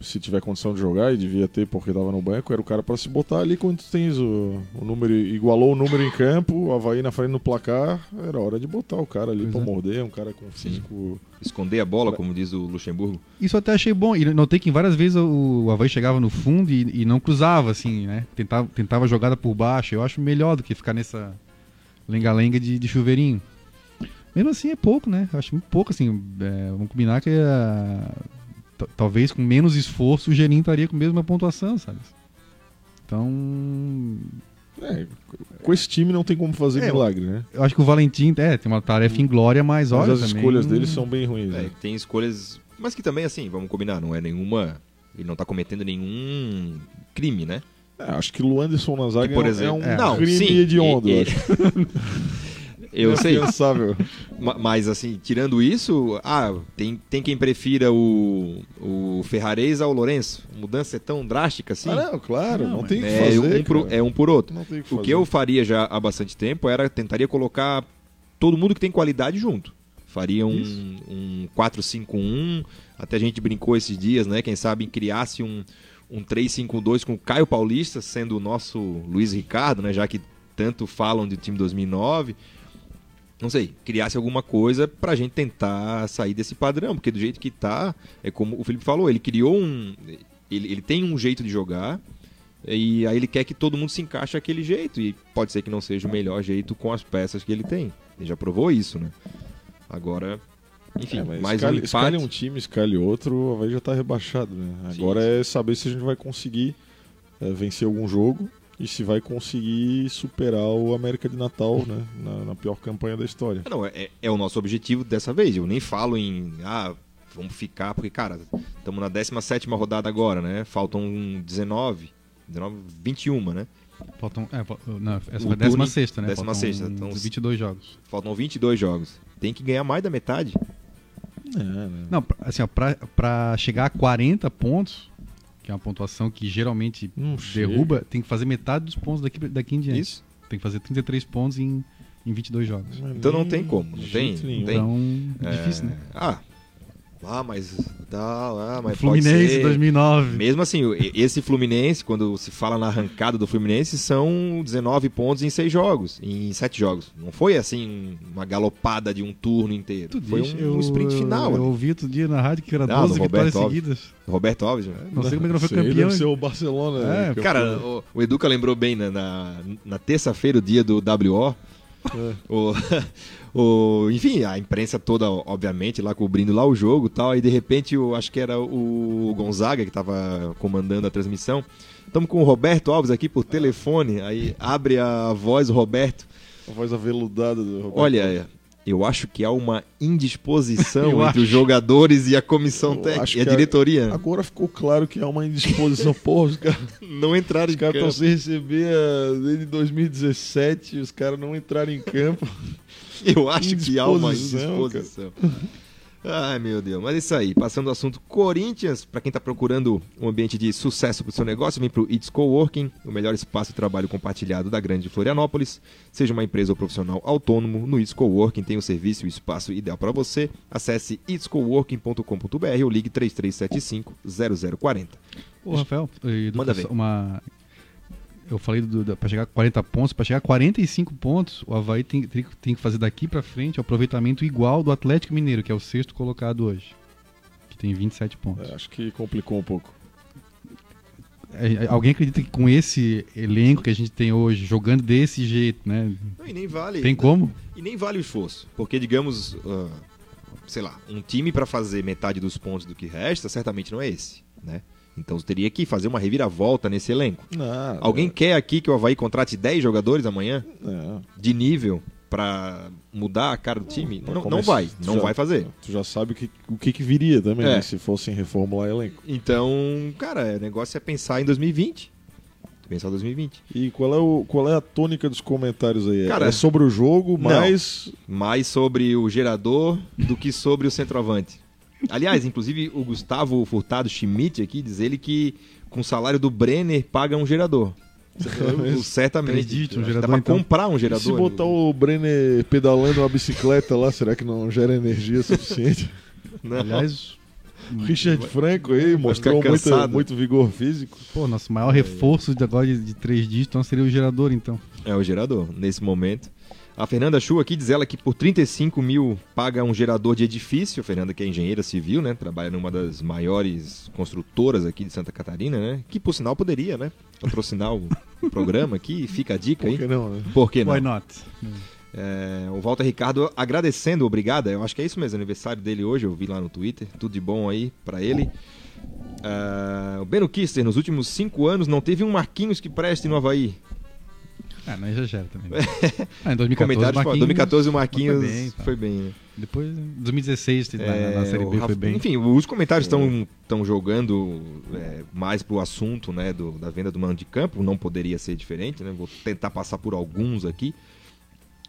se tiver condição de jogar, e devia ter porque tava no banco, era o cara pra se botar ali quando tu tens o, o número, igualou o número em campo, o Havaí na frente no placar, era hora de botar o cara ali pra é. morder, um cara com físico. Esconder a bola, como diz o Luxemburgo. Isso eu até achei bom. E notei que várias vezes o, o Havaí chegava no fundo e, e não cruzava, assim, né? Tentava, tentava a jogada por baixo. Eu acho melhor do que ficar nessa lenga-lenga de, de chuveirinho. Mesmo assim é pouco, né? Eu acho muito pouco, assim. é, vamos combinar que é, t- talvez com menos esforço o Gerim estaria com a mesma pontuação, sabe? Então, É, com esse time não tem como fazer É, milagre, né? eu acho que o Valentim é, tem uma tarefa inglória, mas Mas olha as também- escolhas dele são bem ruins. É, né? tem escolhas. Mas que também, assim, vamos combinar, não é nenhuma. Ele não tá cometendo nenhum crime, né? É, acho que o Luanderson na zaga Que, por é um- exemplo- é um É. Não, crime sim, hediondo, e- eu e- acho. Eu sei. Mas assim, tirando isso, ah, tem, tem quem prefira o, o Ferrarese ao Lourenço. A mudança é tão drástica assim. Ah, não, claro, não, Não, tem o que é, fazer. um por, cara. é um por outro. Não tem o que O fazer. que eu faria já há bastante tempo era tentaria colocar todo mundo que tem qualidade junto. Faria um, um 4-5-1. Até a gente brincou esses dias, né? Quem sabe criasse um, um 3-5-2 com o Caio Paulista, sendo o nosso Luiz Ricardo, né? Já que tanto falam de time 2009. Não sei, criasse alguma coisa pra gente tentar sair desse padrão, porque do jeito que tá, é como o Felipe falou, ele criou um. Ele, ele tem um jeito de jogar, e aí ele quer que todo mundo se encaixe daquele jeito. E pode ser que não seja o melhor jeito com as peças que ele tem. Ele já provou isso, né? Agora, enfim, É, mas mais escale, um empate. um time, escale outro, o Havaí já tá rebaixado, né? Sim, Agora sim. é saber se a gente vai conseguir é, vencer algum jogo e se vai conseguir superar o América de Natal, né? Na, na pior campanha da história. Não, é, é o nosso objetivo dessa vez. Eu nem falo em. Ah, vamos ficar, porque, cara, estamos na 17 rodada agora, né? Faltam 19. 19 21, né? Faltam, é, não, essa O foi a turno- 16, né? 16ª, Faltam então- 22 jogos. Faltam 22 jogos. Tem que ganhar mais da metade. É, né? Não, assim, ó, pra, pra chegar a 40 pontos, que é uma pontuação que geralmente Não chega. derruba, tem que fazer metade dos pontos daqui, daqui em diante. Isso. Tem que fazer 33 pontos em, em 22 jogos. Mas Então não tem como, não tem- não nenhum. tem. Então, é difícil, né? Ah, ah mas. Dá, ah, mas Fluminense pode ser. 2009. Mesmo assim, esse Fluminense, quando se fala na arrancada do Fluminense, são 19 pontos em 6 jogos, em 7 jogos. Não foi assim uma galopada de um turno inteiro. Tu foi diz, um, eu, um sprint final. Eu, ali. ouvi outro dia na rádio que era Não, 12 do vitórias Roberto Alves. seguidas. Roberto Alves. né? Não sei como é que não foi aí campeão. Deve ser o Barcelona. É, né, que Cara, eu- o, o Educa lembrou bem né, na, na terça-feira, o dia do WO. É. O, o, enfim, a imprensa toda, obviamente, lá cobrindo lá o jogo e tal. E de repente, eu acho que era o Gonzaga que estava comandando a transmissão. Estamos com o Roberto Alves aqui por telefone. Aí abre a voz, o Roberto. a voz aveludada do Roberto. Olha, Eu acho que há uma indisposição entre acho. os jogadores e a comissão Eu técnica e a diretoria. Agora ficou claro que há uma indisposição. Porra, os caras Não entraram os em caras estão campo. sem receber ah, desde 2017, os caras não entraram em campo. Eu acho que há uma Indisposição. Ai, meu Deus. Mas é isso aí. Passando ao assunto Corinthians, para quem está procurando um ambiente de sucesso para o seu negócio, vem para o It's Coworking, o melhor espaço de trabalho compartilhado da grande Florianópolis. Seja uma empresa ou profissional autônomo, no It's Coworking tem o serviço e o espaço ideal para você. Acesse itscoworking.com.br ou ligue 3375 0040. Ô, Rafael, Manda ver. uma... eu falei pra chegar a 40 pontos, para chegar a 45 pontos, o Havaí tem, tem, que- tem que fazer daqui para frente o aproveitamento igual do Atlético Mineiro, que é o sexto colocado hoje, que tem 27 pontos. É, acho que complicou um pouco. É, é, alguém acredita que com esse elenco que a gente tem hoje, jogando desse jeito, né? Não, e nem vale. Tem como? E nem vale o esforço. Porque, digamos, ah, sei lá, um time para fazer metade dos pontos do que resta, certamente não é esse, né? Então você teria que fazer uma reviravolta nesse elenco. Não, Alguém quer aqui que o Havaí contrate 10 jogadores amanhã É, de nível para mudar a cara do time? Não, não começar- vai, não já- vai fazer. Tu já sabe o que, o que, viria também, É. né, se fossem reformular elenco. Então, cara, o negócio é pensar em 2020. Pensar em 2020. E qual é, o, qual é a tônica dos comentários aí? Cara, é sobre o jogo, não. mas Mais sobre o gerador do que sobre o centroavante. Aliás, inclusive o Gustavo Furtado Schmidt aqui diz ele que com o salário do Brenner paga um gerador. Eu, certamente. Dígitos, um gerador, Dá pra então. comprar um E gerador. se botar o Brenner pedalando uma bicicleta lá, será que não gera energia suficiente? Não. Aliás, O Richard Franco aí mostrou muito, muito vigor físico. pô, nosso maior reforço de agora de, de três dígitos então seria o gerador, então. É o gerador, nesse momento. A Fernanda Chu aqui diz ela que por 35 mil paga um gerador de edifício. A Fernanda que é engenheira civil, né? Trabalha numa das maiores construtoras aqui de Santa Catarina, né? Que por sinal poderia, né? Patrocinar o programa aqui. Fica a dica Por aí. que não, né? Por que não? Why not? É, o Walter Ricardo agradecendo, obrigada. Eu acho que é isso mesmo, aniversário dele hoje, eu vi lá no Twitter. Tudo de bom aí pra ele. É, o Beno Kister, nos últimos cinco anos, não teve um Marquinhos que preste no Havaí. Ah, não exagera também. Ah, em 2014, Comentários, Marquinhos, 2014 o Marquinhos foi bem, tá. foi bem, né? Depois, 2016, na, É, na Série B Rafa- foi bem. Enfim, os comentários estão jogando é, mais pro assunto né, do- da venda do mano de campo, não poderia ser diferente, né? Vou tentar passar por alguns aqui.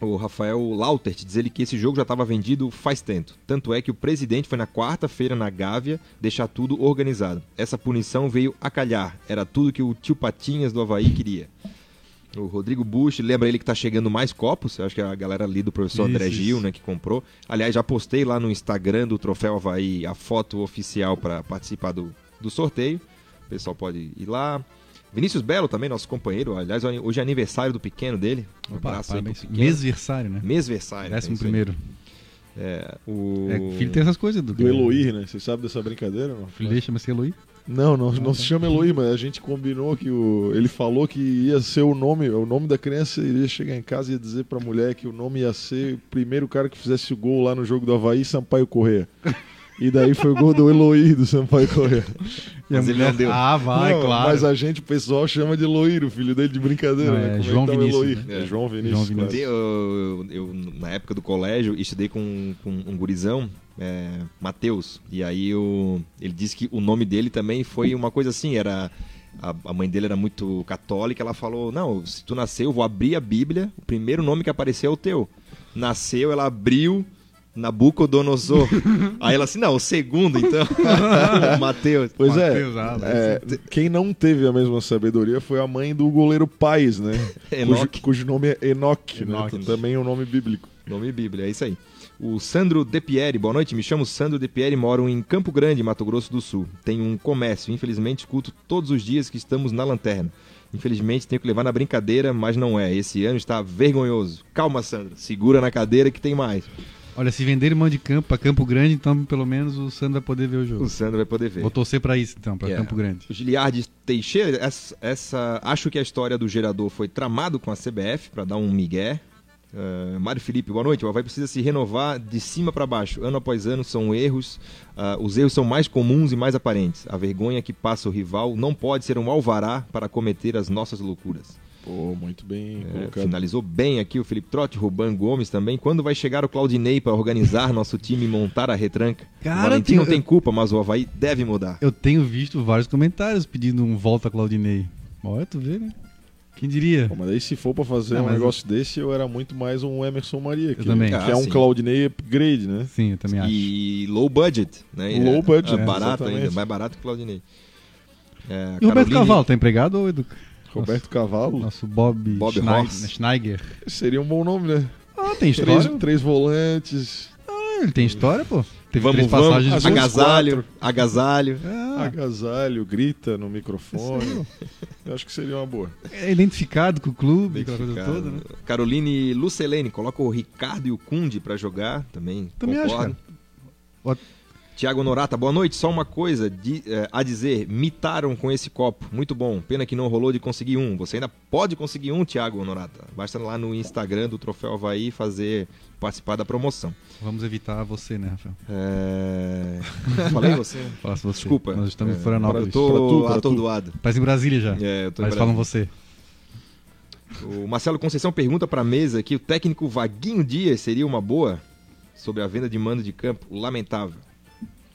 O Rafael Lautert diz ele que esse jogo já estava vendido faz tempo. Tanto é que o presidente foi na quarta-feira na Gávea deixar tudo organizado. Essa punição veio a calhar. Era tudo que o tio Patinhas do Havaí queria. O Rodrigo Bush, lembra ele que tá chegando mais copos? Eu acho que é a galera ali do professor Isso, André Gil, isso. né, que comprou. Aliás, já postei lá no Instagram do Troféu Havaí a foto oficial para participar do, do sorteio. O pessoal pode ir lá. Vinícius Belo também, nosso companheiro. Aliás, hoje é aniversário do pequeno dele. Um Opa, abraço aí pro parabéns. pequeno. Mesversário, né? Mesversário. Décimo é aí. primeiro. É, o... É, filho tem essas coisas, Edu. Do Eloy, né? Você sabe dessa brincadeira? Não? O filho dele chama-se Eloy. Não, não, não se chama Eloy, mas a gente combinou que o. Ele falou que ia ser o nome, o nome da criança iria chegar em casa e ia dizer pra mulher que o nome ia ser o primeiro cara que fizesse o gol lá no jogo do Havaí, Sampaio Corrêa. E daí foi o gol do Eloy do Sampaio Corrêa. E a Mas ele não deu. Ah, vai, Não, claro. Mas a gente, o pessoal, chama de Eloy, o filho dele de brincadeira, Não, né? é Como João tá o Vinícius, Eloy? né? É, É. João Vinícius. João Vinícius. Tem, eu, eu, na época do colégio, estudei com, com um gurizão, é, Matheus. E aí eu, ele disse que o nome dele também foi uma coisa assim, era... A, a mãe dele era muito católica, ela falou, não, se tu nasceu, eu vou abrir a Bíblia, o primeiro nome que aparecer é o teu. Nasceu, ela abriu Nabucodonosor. aí ela assim, não, o segundo então, Mateus. Pois Mateus, é, ah, é, quem não teve a mesma sabedoria foi a mãe do goleiro Pais, né? cujo, Enoque. cujo nome é Enoque, né? Enoque. Também é um nome bíblico. Nome Bíblia, é isso aí. O Sandro De Pieri, boa noite, me chamo Sandro De Pieri, moro em Campo Grande, Mato Grosso do Sul. Tenho um comércio, infelizmente escuto todos os dias que estamos na lanterna. Infelizmente tenho que levar na brincadeira, mas não é. Esse ano está vergonhoso. Calma, Sandro, segura na cadeira que tem mais. Olha, se vender mão de campo pra Campo Grande, então pelo menos o Sandro vai poder ver o jogo. O Sandro vai poder ver. Vou torcer pra isso, então, pra É. Campo Grande. O Giliardi Teixeira, essa, essa- acho que a história do gerador foi tramado com a CBF para dar um migué. Uh, Mário Felipe, boa noite. O Havaí precisa se renovar de cima para baixo. Ano após ano são erros. ah, os erros são mais comuns e mais aparentes. A vergonha que passa o rival não pode ser um alvará para cometer as nossas loucuras. Pô, muito bem É, finalizou bem aqui o Felipe Trotti, Ruban Gomes também. Quando vai chegar o Claudinei para organizar nosso time e montar a retranca? Cara, o Valentim não tem culpa, mas o Havaí deve mudar. Eu tenho visto vários comentários pedindo um volta Claudinei. Olha, tu vê, né? Quem diria? Pô, mas aí se for pra fazer Não, um negócio desse, eu era muito mais um Emerson Maria, que, também. que Ah, é um sim. Claudinei upgrade, né? Sim, eu também acho. E low budget, né? Low É, budget, é barato exatamente. ainda, mais barato que o Claudinei. É, E o Roberto Cavalo, tá empregado ou Edu? Roberto Cavalo. Nosso Bob, Bob Schneig- Ross. Schneiger. Seria um bom nome, né? Ah, tem Três, história. três volantes, Ah, ele tem história, pô. Teve Vamos, três vamos, passagens. Agasalho, agasalho. Ah, agasalho, grita no microfone. Eu acho que seria uma boa. é identificado com o clube, aquela coisa toda, né? Caroline Lucelene, coloca o Ricardo e o Kunde pra jogar também. Também acho, concordo. Tiago Norata, boa noite. Só uma coisa de- eh, a dizer: mitaram com esse copo. Muito bom. Pena que não rolou de conseguir um. Você ainda pode conseguir um, Tiago Norata. Basta lá no Instagram do Troféu Havaí fazer participar da promoção. Vamos evitar você, né, Rafael? É... Falei você? Faço você. Desculpa. Nós estamos em É, Florianópolis. Eu tô Pra tu, atordoado. Parece em Brasília já. É, eu tô em Mas falam você. O Marcelo Conceição pergunta para a mesa que o técnico Vaguinho Dias seria uma boa sobre a venda de mando de campo. Lamentável.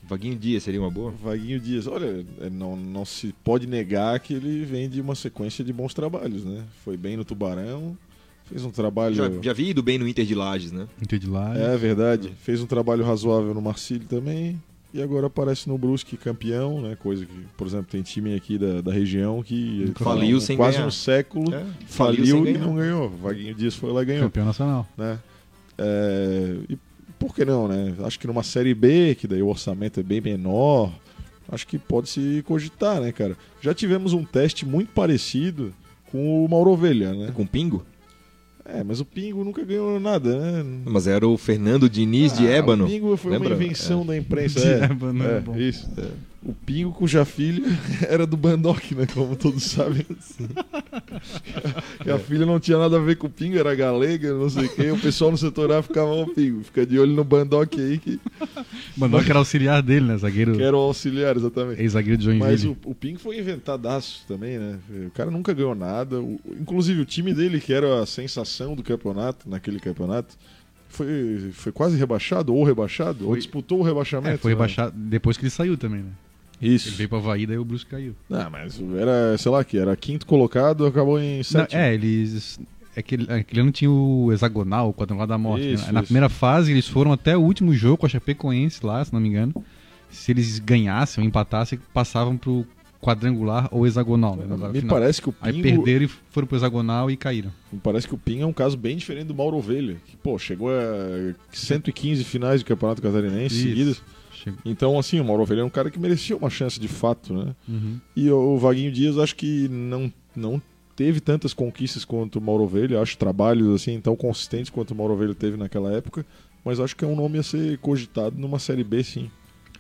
Vaguinho Dias seria uma boa? Vaguinho Dias, olha, é, não, não se pode negar que ele vem de uma sequência de bons trabalhos, né? Foi bem no Tubarão, fez um trabalho. Já, já vi ido bem no Inter de Lages, né? Inter de lá. É verdade, fez um trabalho razoável no Marcílio também. E agora aparece no Brusque campeão, né? Coisa que, por exemplo, tem time aqui da, da região que faliu sem quase ganhar. um século É, faliu, sem e não ganhou. Vaguinho Dias foi lá e ganhou. Campeão nacional. né? É, e por que não, né? Acho que numa série B, que daí o orçamento é bem menor, acho que pode se cogitar, né, cara? Já tivemos um teste muito parecido com o Mauro Ovelha, né? Com Pingo? É, mas o Pingo nunca ganhou nada, né? Mas era o Fernando Diniz de Ah, Ébano. O Pingo foi Lembra? uma invenção da imprensa. De é. Ébano, é, é bom. isso. O Pingo com Jafilha era do Bandock, né? Como todos sabem. e a filha não tinha nada a ver com o Pingo, era galega, não sei o quê. O pessoal no setor A ficava, ó, Pingo, fica de olho no Bandock aí, que, que era auxiliar dele, né? Zagueiro. que era o auxiliar, exatamente. Ex-zagueiro de Joinville. Mas o, o Pingo foi inventadaço também, né? O cara nunca ganhou nada. O- inclusive o time dele, que era a sensação do campeonato, naquele campeonato, foi, foi quase rebaixado, ou rebaixado, ou Foi- disputou o rebaixamento. É, foi né? rebaixado depois que ele saiu também, né? Ele Isso. veio pra Havaí, daí o Brusque caiu. Não, mas era, sei lá, que era quinto colocado, acabou em Não, sétimo. é, eles. É que ele- aquele ano tinha o hexagonal, o quadrangular da morte. Isso, né? Na isso. primeira fase, eles foram até o último jogo com a Chapecoense lá, se não me engano. Se eles ganhassem ou empatassem, passavam pro quadrangular ou hexagonal. Né? Me final. parece que o Aí Pingo, perderam e foram pro hexagonal e caíram. me parece que o Pingo é um caso bem diferente do Mauro Ovelha, que pô, chegou a 115 finais de Campeonato Catarinense seguidas. Chegou. Então, assim, o Mauro Ovelha é um cara que merecia uma chance de fato, né? Uhum. E o Vaguinho Dias acho que não, não teve tantas conquistas quanto o Mauro Ovelha, acho trabalhos assim tão consistentes quanto o Mauro Ovelha teve naquela época, mas acho que é um nome a ser cogitado numa série B sim.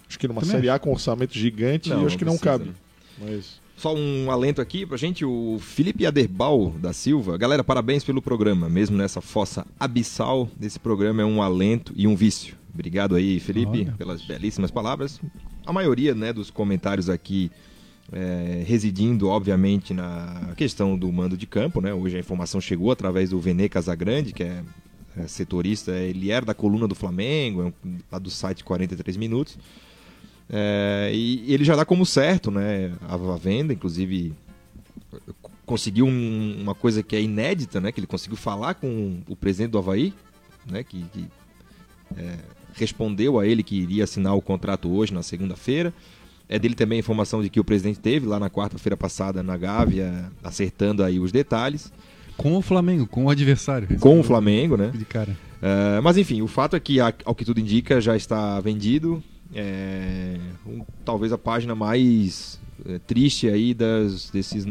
Acho que numa Também série A com orçamento gigante, Não, eu acho que não precisa, cabe. né? Mas Só um alento aqui pra gente, o Felipe Aderbal da Silva. Galera, parabéns pelo programa. Mesmo nessa fossa abissal, esse programa é um alento e um vício. Obrigado aí, Felipe, Olha. pelas belíssimas palavras. A maioria né, dos comentários aqui é, residindo, obviamente, na questão do mando de campo. Né? Hoje a informação chegou através do Vene Casagrande, que é, é setorista, ele era da coluna do Flamengo, é um, lá do site 43 Minutos. É, e ele já dá como certo né, a, a venda, inclusive conseguiu um- uma coisa que é inédita, né, que ele conseguiu falar com o presidente do Havaí, né, que, que, é, respondeu a ele que iria assinar o contrato hoje, na segunda-feira. É dele também a informação de que o presidente teve lá na quarta-feira passada na Gávea, acertando aí os detalhes, Com o Flamengo, com o adversário. com o Flamengo, né? De cara. É, mas enfim, o fato é que, ao que tudo indica, já está vendido. É, um- talvez a página mais é, triste aí das, desses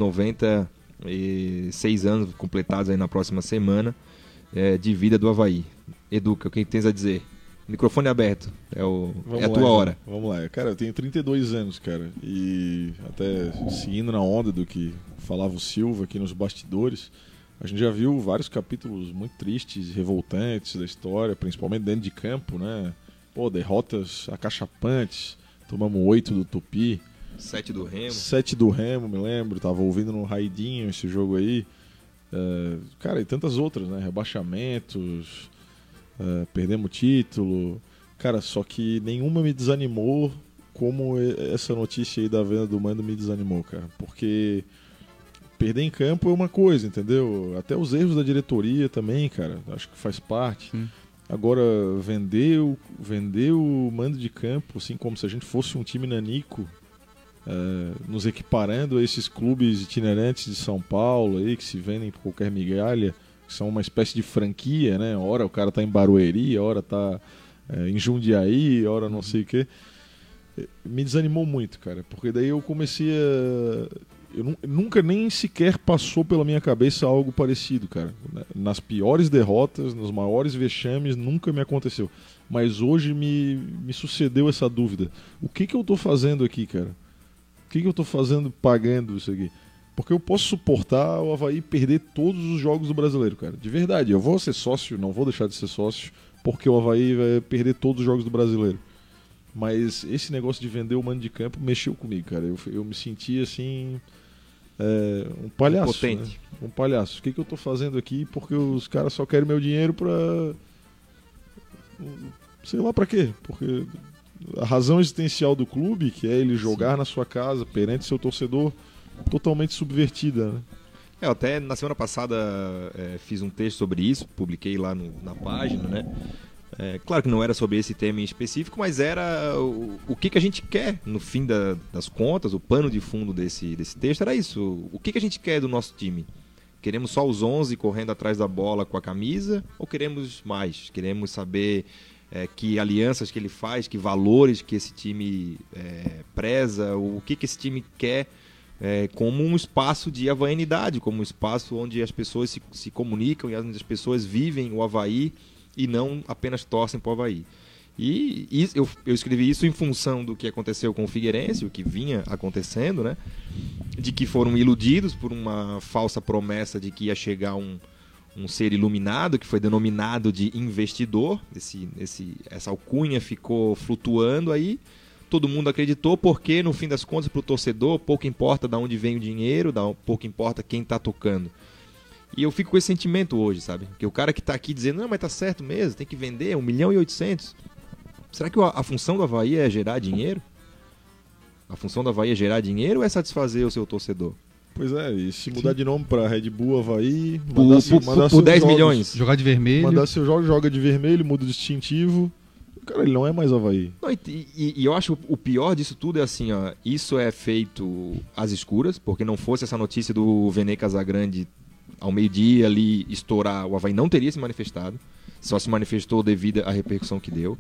96 anos completados aí na próxima semana é, de vida do Havaí. Educa, o que tens a dizer? Microfone aberto, é, o, Vamos é a lá, tua então. hora. Vamos lá. Cara, eu tenho 32 anos, cara. E até seguindo na onda do que falava o Silva aqui nos bastidores, a gente já viu vários capítulos muito tristes, revoltantes da história, principalmente dentro de campo, né? Pô, derrotas acachapantes. Tomamos oito do Tupi, Sete do Remo. sete do Remo, me lembro. Tava ouvindo no Raidinho esse jogo aí. É, cara, e tantas outras, né? Rebaixamentos, é, perdemos o título. Cara, só que nenhuma me desanimou como essa notícia aí da venda do Mando me desanimou, cara. Porque perder em campo é uma coisa, entendeu? Até os erros da diretoria também, cara. Acho que faz parte. Sim. Agora, vender o, vender o mando de campo, assim como se a gente fosse um time nanico, é, nos equiparando a esses clubes itinerantes de São Paulo aí, que se vendem por qualquer migalha, são uma espécie de franquia, né? Ora o cara tá em Barueri, ora tá é, em Jundiaí, ora não sei o quê. Me desanimou muito, cara, porque daí eu comecei a eu nunca nem sequer passou pela minha cabeça algo parecido, cara. Nas piores derrotas, nos maiores vexames, nunca me aconteceu. Mas hoje me, me sucedeu essa dúvida. O que, que eu tô fazendo aqui, cara? O que, que eu tô fazendo pagando isso aqui? Porque eu posso suportar o Havaí perder todos os jogos do brasileiro, cara. De verdade, eu vou ser sócio, não vou deixar de ser sócio, porque o Havaí vai perder todos os jogos do brasileiro. Mas esse negócio de vender o mano de campo mexeu comigo, cara. Eu, eu me senti assim é, um palhaço. Né? Um palhaço. O que, que eu tô fazendo aqui? Porque os caras só querem meu dinheiro pra. Sei lá pra quê. Porque a razão existencial do clube, que é ele jogar Sim. na sua casa perante seu torcedor, totalmente subvertida. Né? É, até na semana passada é, fiz um texto sobre isso, publiquei lá no, na página, né? É, claro que não era sobre esse tema em específico, mas era o, o que, que a gente quer no fim da, das contas, o pano de fundo desse, desse texto era isso. O que, que a gente quer do nosso time? Queremos só os 11 correndo atrás da bola com a camisa ou queremos mais? Queremos saber é, que alianças que ele faz, que valores que esse time é, preza, o que, que esse time quer é, como um espaço de havaianidade, como um espaço onde as pessoas se, se comunicam e onde as pessoas vivem o Havaí e não apenas torcem para o Havaí. E, e eu, eu, escrevi isso em função do que aconteceu com o Figueirense, o que vinha acontecendo, né? De que foram iludidos por uma falsa promessa de que ia chegar um, um ser iluminado, que foi denominado de investidor. Esse, esse, essa alcunha ficou flutuando aí. Todo mundo acreditou, porque no fim das contas, para o torcedor, pouco importa de onde vem o dinheiro, pouco importa quem está tocando. E eu fico com esse sentimento hoje, sabe? Que o cara que está aqui dizendo, não, mas tá certo mesmo, tem que vender 1 milhão e 800. Será que a função do Havaí é gerar dinheiro? A função do Havaí é gerar dinheiro ou é satisfazer o seu torcedor? Pois é, e se mudar Sim. de nome para Red Bull Havaí, mandar, por, mandar por 10 jogos, milhões. Jogar de vermelho. Mandar seu jogo, joga de vermelho, muda o distintivo. Cara, ele não é mais Havaí. Não, e, e, e, eu acho o pior disso tudo é assim, ó. Isso é feito às escuras, porque não fosse essa notícia do Vene Casagrande ao meio-dia ali estourar, o Havaí não teria se manifestado, só se manifestou devido à repercussão que deu.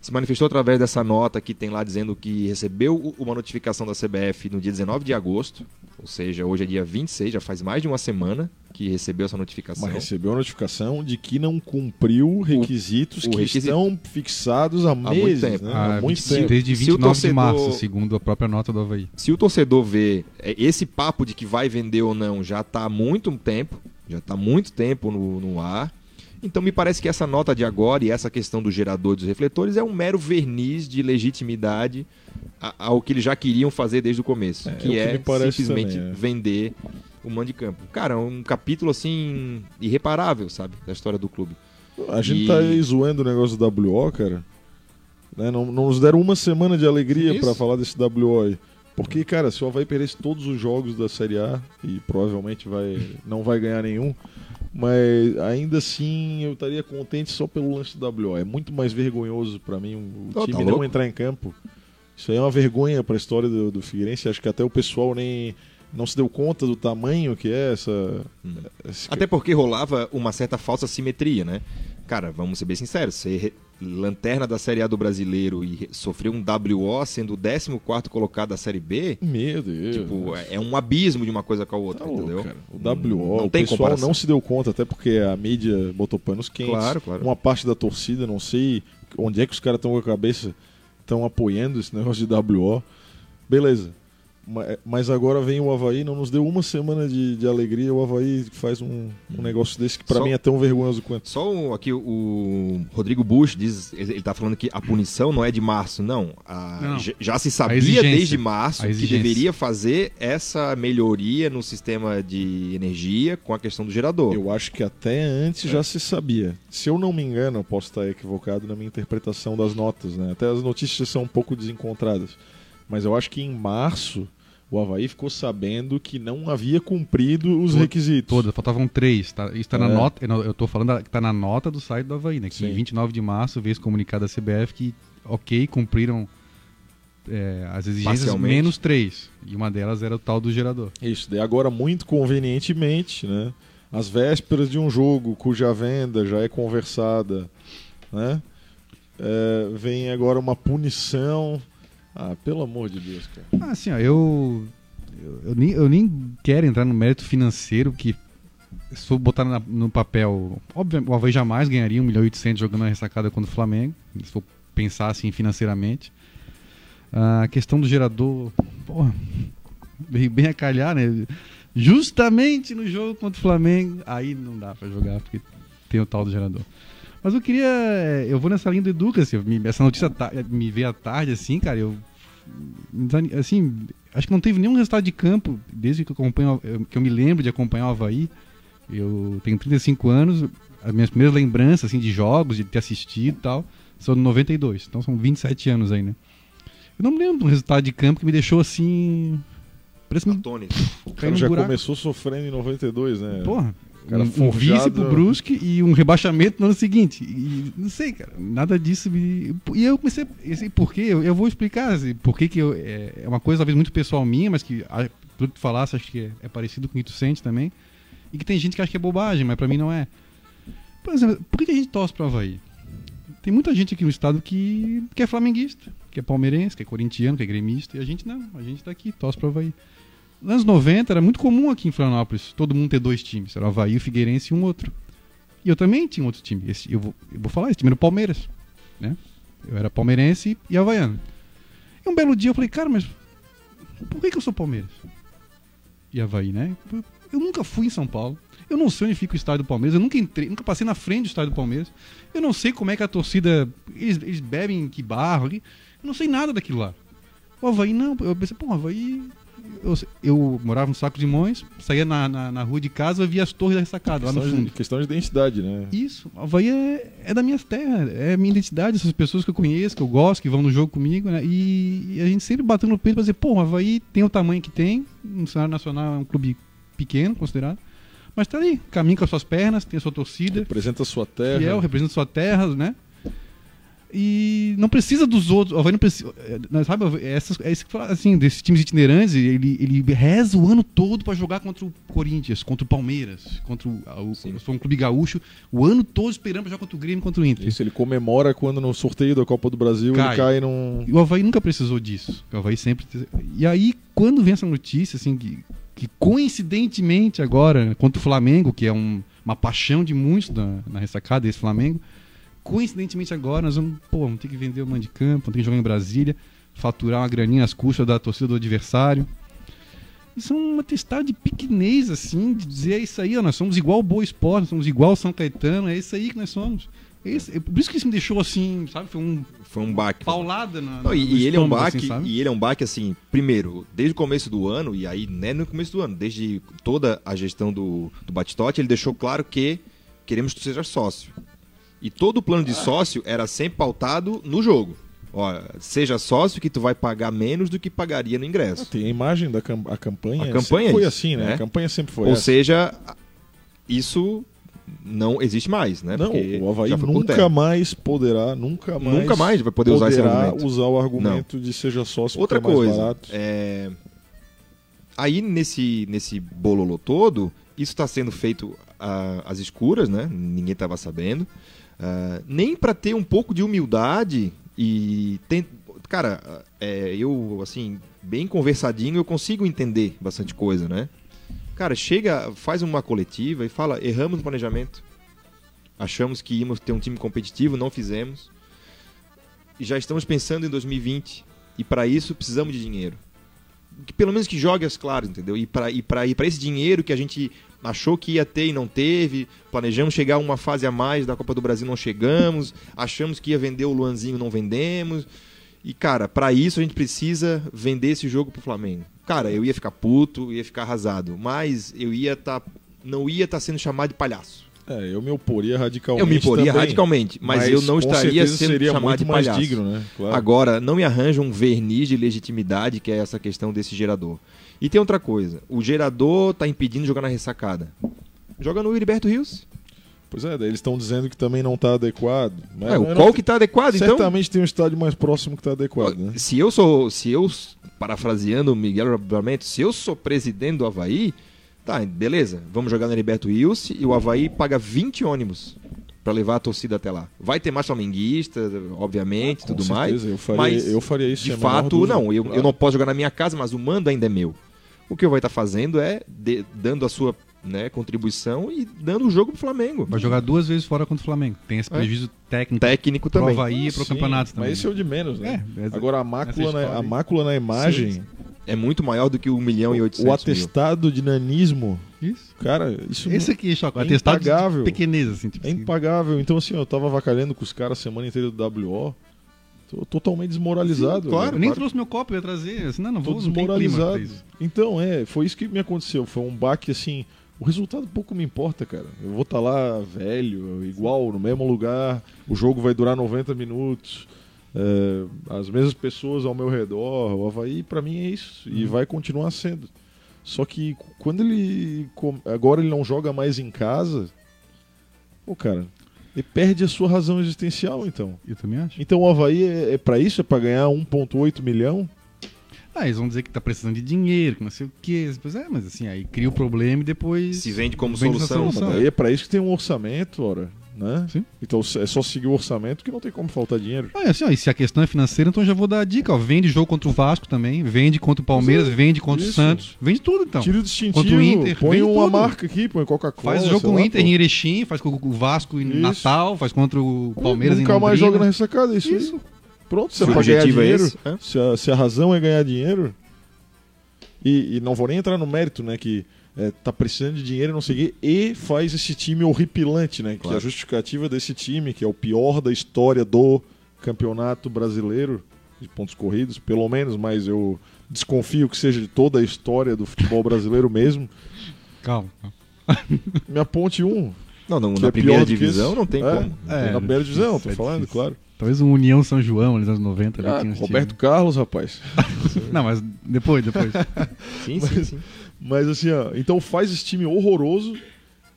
Se manifestou através dessa nota que tem lá dizendo que recebeu uma notificação da CBF no dia 19 de agosto, ou seja, hoje é dia 26, já faz mais de uma semana que recebeu essa notificação. Mas recebeu a notificação de que não cumpriu requisitos o, o que requisito... estão fixados há, há meses. Muito tempo. Né? há muito tempo. Desde 29 torcedor... de março, segundo a própria nota do Havaí. Se o torcedor vê é, esse papo de que vai vender ou não já está há muito tempo, já está há muito tempo no, no ar. Então me parece que essa nota de agora e essa questão do gerador dos refletores é um mero verniz de legitimidade ao que eles já queriam fazer desde o começo, é, que é, que simplesmente também, é. vender o mando de campo. Cara, um capítulo assim irreparável, sabe, da história do clube. A gente e... tá aí zoando o negócio do WO, cara. Né? Não, não nos deram uma semana de alegria para falar desse WO aí. Porque, cara, se o Havaí perdesse todos os jogos da Série A, e provavelmente vai, não vai ganhar nenhum, mas ainda assim eu estaria contente só pelo lance do WO. É muito mais vergonhoso para mim o oh, time tá não entrar em campo. Isso aí é uma vergonha para a história do, do Figueirense. Acho que até o pessoal nem não se deu conta do tamanho que é essa. Hum. Esse... Até porque rolava uma certa falsa simetria, né? Cara, vamos ser bem sinceros, ser lanterna da Série A do Brasileiro e sofreu um WO sendo o 14 colocado da Série B. Meu Deus. Tipo, é, é um abismo de uma coisa com a outra, tá entendeu? Louco, o WO, não, o tem pessoal comparação. não se deu conta, até porque a mídia botou panos quentes. Claro, claro. Uma parte da torcida, não sei onde é que os caras estão com a cabeça, estão apoiando esse negócio de WO. Beleza. Ma- mas agora vem o Havaí, não nos deu uma semana de, de alegria. O Havaí faz um, um negócio desse que pra Só- mim é tão vergonhoso quanto. Só um- aqui o- Rodrigo Bush diz, ele ele tá falando que a punição não é de março, não. A- Não. já- Já se sabia desde março que deveria fazer essa melhoria no sistema de energia com a questão do gerador. Eu acho que até antes já se sabia. Se eu não me engano, eu posso estar equivocado na minha interpretação das notas, né? Até as notícias são um pouco desencontradas. Mas eu acho que em março o Havaí ficou sabendo que não havia cumprido os requisitos. Todas, faltavam três. Tá? Isso tá na É. nota. Eu tô falando que tá na nota do site do Havaí, né? Que Sim. em 29 de março veio esse comunicado da CBF que, ok, cumpriram é, as exigências menos três. E uma delas era o tal do gerador. Isso, daí agora muito convenientemente, né? Às vésperas de um jogo cuja venda já é conversada, né? É, vem agora uma punição. Ah, pelo amor de Deus, cara. Ah, assim, ó, eu, eu, eu nem, eu nem quero entrar no mérito financeiro que se for botar na- no papel, obviamente, o Havaí jamais ganharia 1 milhão e 800 jogando na ressacada contra o Flamengo, se for pensar assim financeiramente. A questão do gerador, porra, bem a calhar, né? Justamente no jogo contra o Flamengo, aí não dá pra jogar porque tem o tal do gerador. Mas eu queria, eu vou nessa linha do Educa, assim, essa notícia ta- me veio à tarde assim, cara, eu assim, acho que não teve nenhum resultado de campo desde que eu acompanho, eu- que eu me lembro de acompanhar o Havaí. Eu tenho 35 anos, as minhas primeiras lembranças assim de jogos, de ter assistido e tal, são de 92. Então são 27 anos aí, né? Eu não me lembro de um resultado de campo que me deixou assim, parece que. O cara já buraco. começou sofrendo em 92, né? Porra, Cara um, um vice pro Brusque e um rebaixamento no ano seguinte. E, não sei, cara, nada disso me... E eu comecei, eu sei por quê, eu, eu vou explicar assim, por que que eu, é, é uma coisa talvez muito pessoal minha, mas que, ah, tudo que tu falasse, acho que é, é parecido com o que tu sente também. E que tem gente que acha que é bobagem, mas pra mim não é. Por exemplo, por que que a gente torce pro Havaí? Tem muita gente aqui no estado que, que é flamenguista, que é palmeirense, que é corintiano, que é gremista, e a gente não, a gente tá aqui, torce pro Havaí. Nos anos 90 era muito comum aqui em Florianópolis todo mundo ter dois times, era o Havaí, o Figueirense e um outro. E eu também tinha outro time, esse, eu, vou, eu vou falar, esse time era o Palmeiras, né? Eu era palmeirense e havaiano. E um belo dia eu falei, cara, mas por que, que eu sou Palmeiras? E Havaí, né? Eu, nunca fui em São Paulo. Eu não sei onde fica o estádio do Palmeiras. Eu nunca entrei, nunca passei na frente do estádio do Palmeiras. Eu não sei como é que a torcida. Eles, eles bebem em que barro ali. Eu não sei nada daquilo lá. O Havaí não. Eu pensei, pô, o Havaí. Eu, eu morava no Saco de Mões, saía na, na, na rua de casa e via as torres da ressacada lá no Questão de, fundo. questão de identidade, né? Isso, Havaí é, é da minha terra, é a minha identidade, essas pessoas que eu conheço, que eu gosto, que vão no jogo comigo, né? E, e a gente sempre bateu no peito pra dizer, pô, o Havaí tem o tamanho que tem, no cenário nacional é um clube pequeno, considerado, mas tá ali, caminha com as suas pernas, tem a sua torcida, Representa a sua terra. fiel, representa a sua terra, né? E não precisa dos outros. O Havaí não precisa. é, Sabe, essas, é isso que fala, assim, desses times itinerantes, ele, ele reza o ano todo pra jogar contra o Corinthians, contra o Palmeiras, contra o. o um clube gaúcho, o ano todo esperando pra jogar contra o Grêmio e contra o Inter. Isso ele comemora quando no sorteio da Copa do Brasil Cai. ele cai num. E o Havaí nunca precisou disso. O Havaí sempre. E aí, quando vem essa notícia, assim, que, que coincidentemente agora, contra o Flamengo, que é um- uma paixão de muitos na, na ressacada, esse Flamengo, coincidentemente agora nós vamos, pô, vamos ter que vender o mando de campo, vamos ter que jogar em Brasília, faturar uma graninha às custas da torcida do adversário. Isso é uma testada de pequenez, assim, de dizer é isso aí, ó, nós somos igual o Boa Esporte, nós somos igual o São Caetano, é isso aí que nós somos. É isso- é por isso que isso me deixou assim, sabe? Foi um Foi um baque. paulada na, Não, e, e ele é um baque, assim, e ele é um baque assim, primeiro, desde o começo do ano, e aí não é no começo do ano, desde toda a gestão do, do Batistote, ele deixou claro que queremos que tu seja sócio. E todo o plano de sócio era sempre pautado no jogo. Ó, seja sócio que tu vai pagar menos do que pagaria no ingresso. Tem a imagem da cam- a campanha. A sempre campanha é foi assim, né? né? A campanha sempre foi Ou essa. seja, isso não existe mais, né? Não, Porque o Havaí nunca mais poderá, nunca mais, Nunca mais vai poder usar esse poderá argumento. usar o argumento de seja sócio Outra é mais coisa, é, aí nesse, nesse bololô todo, isso está sendo feito ah, às escuras, né? Ninguém estava sabendo. Ah, nem para ter um pouco de humildade e tem, cara, é, eu assim bem conversadinho eu consigo entender bastante coisa, né? Cara, chega, faz uma coletiva e fala: erramos no planejamento. Achamos que íamos ter um time competitivo, não fizemos. E já estamos pensando em 2020 e para isso precisamos de dinheiro. Que pelo menos que jogue as claras, entendeu? E para e para e para esse dinheiro que a gente achou que ia ter e não teve, planejamos chegar uma fase a mais da Copa do Brasil, não chegamos, achamos que ia vender o Luanzinho, não vendemos. E cara, para isso a gente precisa vender esse jogo pro Flamengo. Cara, eu ia ficar puto, ia ficar arrasado, mas eu ia tá não ia estar tá sendo chamado de palhaço. É, eu me oporia radicalmente. Eu me oporia também, radicalmente, mas, eu não estaria sendo seria chamado de mais palhaço. digno, né? Claro. Agora, não me arranja um verniz de legitimidade, que é essa questão desse gerador. E tem outra coisa: o gerador tá impedindo de jogar na ressacada. Joga no Heriberto Rios. Pois é, daí eles estão dizendo que também não está adequado. Mas É, o não- qual que tá adequado, então? Certamente tem um estádio mais próximo que está adequado, né? Se eu sou, se eu parafraseando o Miguel Barmento, se eu sou presidente do Havaí, tá, beleza, vamos jogar no Heriberto Rios e o Havaí paga 20 ônibus pra levar a torcida até lá. Vai ter mais flamenguista, obviamente, Ah, Com tudo certeza, mais. Eu faria, mas, eu faria isso De menor fato, não, eu, Claro. eu não posso jogar na minha casa, mas o mando ainda é meu. O que eu vai estar fazendo é de- dando a sua né, contribuição e dando o jogo pro Flamengo. Vai jogar duas vezes fora contra o Flamengo. Tem esse É. prejuízo técnico Técnico pro também. Havaí e Ah, pro sim, campeonato também. Mas esse é o de menos, né? É, Agora a mácula, essa na, a mácula na imagem, É muito maior do que o 1 milhão e 800 o mil. atestado de nanismo, Isso. cara, isso Esse aqui, choca. É Atestado de impagável. pequenez, assim. Tipo, é impagável. Então, assim, eu tava avacalhando com os caras a semana inteira do WO. Tô totalmente desmoralizado. Sim, claro. eu nem trouxe meu copo, eu ia trazer. Assim, não, não Tô vou, não tem clima pra desmoralizado. Então, é, foi isso que me aconteceu. Foi um baque assim. O resultado pouco me importa, cara. Eu vou estar lá velho, igual, no mesmo lugar. O jogo vai durar 90 minutos. É, as mesmas pessoas ao meu redor. O Havaí, pra mim, é isso. E vai continuar sendo. Só que quando ele. Agora ele não joga mais em casa. Pô, cara. Ele perde a sua razão existencial, então. Eu também acho. Então o Havaí é, é para isso? É pra ganhar 1,8 milhão? Ah, eles vão dizer que tá precisando de dinheiro, que não sei o quê. Pois é, mas assim, aí cria o problema e depois. Se vende como vende solução. solução. É pra isso que tem um orçamento, ora. Né? Sim. Então é só seguir o orçamento que não tem como faltar dinheiro. Ah, é assim, ó, e se a questão é financeira, então eu já vou dar a dica, ó. Vende jogo contra o Vasco também, vende contra o Palmeiras, Isso. vende contra o Isso. Santos. Vende tudo, então. Tira o distintivo, Contra o Inter, põe vende uma tudo. marca aqui, põe Coca-Cola. Faz o jogo com o Inter pô. em Erechim, faz com o Vasco em Isso. Natal, faz contra o Palmeiras Nunca em mais Londrina. joga na ressacada, é isso, Isso. aí. Pronto, se Se é o pra ganhar objetivo é dinheiro, esse, é. se, a, se a razão é ganhar dinheiro. E, e não vou nem entrar no mérito, né? Que é, tá precisando de dinheiro, não sei o quê, e faz esse time horripilante, né? Que Claro. a justificativa desse time, que é o pior da história do campeonato brasileiro, de pontos corridos, pelo menos, mas eu desconfio que seja de toda a história do futebol brasileiro mesmo. Calma. calma. Me aponte um. Não, não na é primeira divisão não tem É, como. É, na primeira divisão, tô é falando, difícil. claro. Talvez um União São João, ali nos anos 90. ali Ah, Roberto Carlos, rapaz. Não, mas depois, depois. Sim, sim, sim. Mas assim, ó, então faz esse time horroroso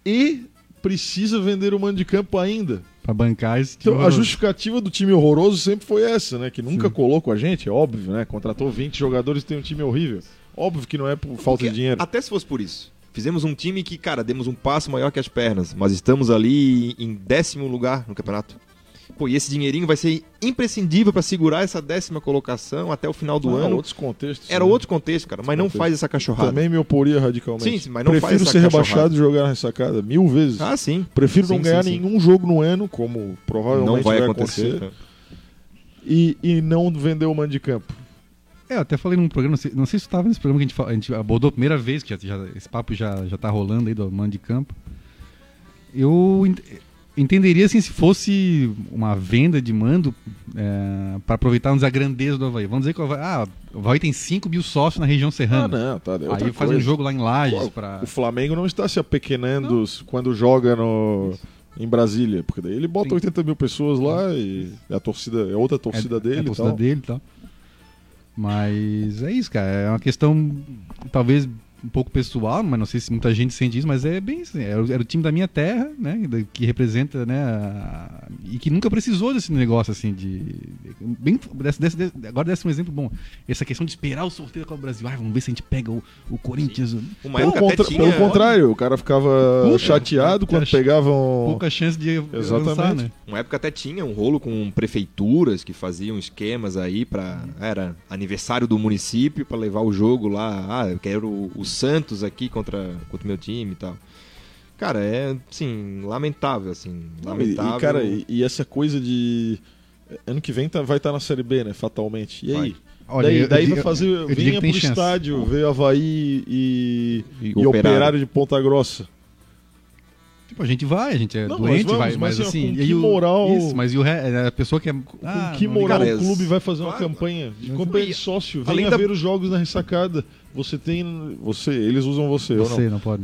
e precisa vender o mando de campo ainda. pra bancar esse Então time a justificativa do time horroroso sempre foi essa, né? Que nunca Sim. colou com a gente, é óbvio, né? Contratou 20 jogadores e tem um time horrível. Óbvio que não é por falta Porque de dinheiro. Até se fosse por isso. Fizemos um time que, cara, demos um passo maior que as pernas, mas estamos ali em décimo lugar no campeonato. Pô, e esse dinheirinho vai ser imprescindível para segurar essa décima colocação até o final do Ah, ano. outros contextos. Era né? outro contexto, cara, mas não contexto. faz essa cachorrada. Também me oporia radicalmente. Sim, sim, mas não Prefiro faz essa ser cachorrada. rebaixado e jogar na ressacada mil vezes. Ah, sim. Prefiro sim, não ganhar sim, sim. nenhum jogo no ano, como provavelmente Não vai acontecer. e, e não vender o mando de campo. É, eu até falei num programa, não sei, não sei se estava nesse programa que a gente, a gente abordou a primeira vez, que já, já- esse papo já, já tá rolando aí do mando de campo. Eu entenderia assim se fosse uma venda de mando é, para aproveitarmos a grandeza do Havaí. Vamos dizer que o Havaí, ah, o Havaí tem 5 mil sócios na região Ah, serrana. não, tá. é aí faz um jogo lá em Lages Pô, para O Flamengo não está se apequenando quando joga no, em Brasília, porque daí ele bota Sim. 80 mil pessoas lá e a torcida é outra torcida dele. É a torcida tal. dele e tal. Mas é isso, cara. É uma questão, talvez um pouco pessoal, mas não sei se muita gente sente isso, mas é bem assim. Era, o- era o time da minha terra, né? Que representa, né? a- e que nunca precisou desse negócio assim de. Bem, desse, desse- agora desse um exemplo bom. Essa questão de esperar o sorteio da Copa do Brasil. Ah, vamos ver se a gente pega o, o Corinthians. Uma Pelo, contra- tinha... pelo contrário, o cara ficava chateado quando pegavam. Pouca chance de Exatamente. avançar, né? Uma época até tinha um rolo com prefeituras que faziam esquemas aí para era aniversário do município para levar o jogo lá. Ah, eu quero o Santos aqui contra contra o meu time e tal. Cara, é assim, lamentável assim, Não, e, lamentável. e, cara, e, e essa coisa de. Ano que vem tá- vai estar na Série B, né? Fatalmente. E aí? Vai. Olha, daí eu- daí eu- vai fazer. eu venha que pro chance. estádio, ver Havaí e, E e, Operário. operário. de Ponta Grossa. Tipo, a gente vai, a gente é Não, doente, vamos, vai, mas mas assim, assim. com e que o- moral- Isso, mas e o re- a pessoa que é. Com Ah, que não moral o clube vai fazer uma Claro. campanha de campanha de sócio? além Venha da- ver os jogos na ressacada. Você tem. Você, eles usam você, Você não? não pode.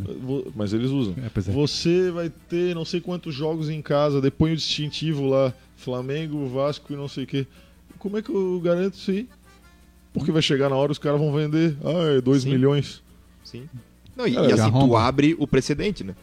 Mas eles usam. É, é. Você vai ter não sei quantos jogos em casa, depois o distintivo lá, Flamengo, Vasco e não sei o quê. Como é que eu garanto isso aí? Porque vai chegar na hora os caras vão vender. Ah, é 2 Sim. milhões. Sim. Não, e, É, e assim, tu abre o precedente, né?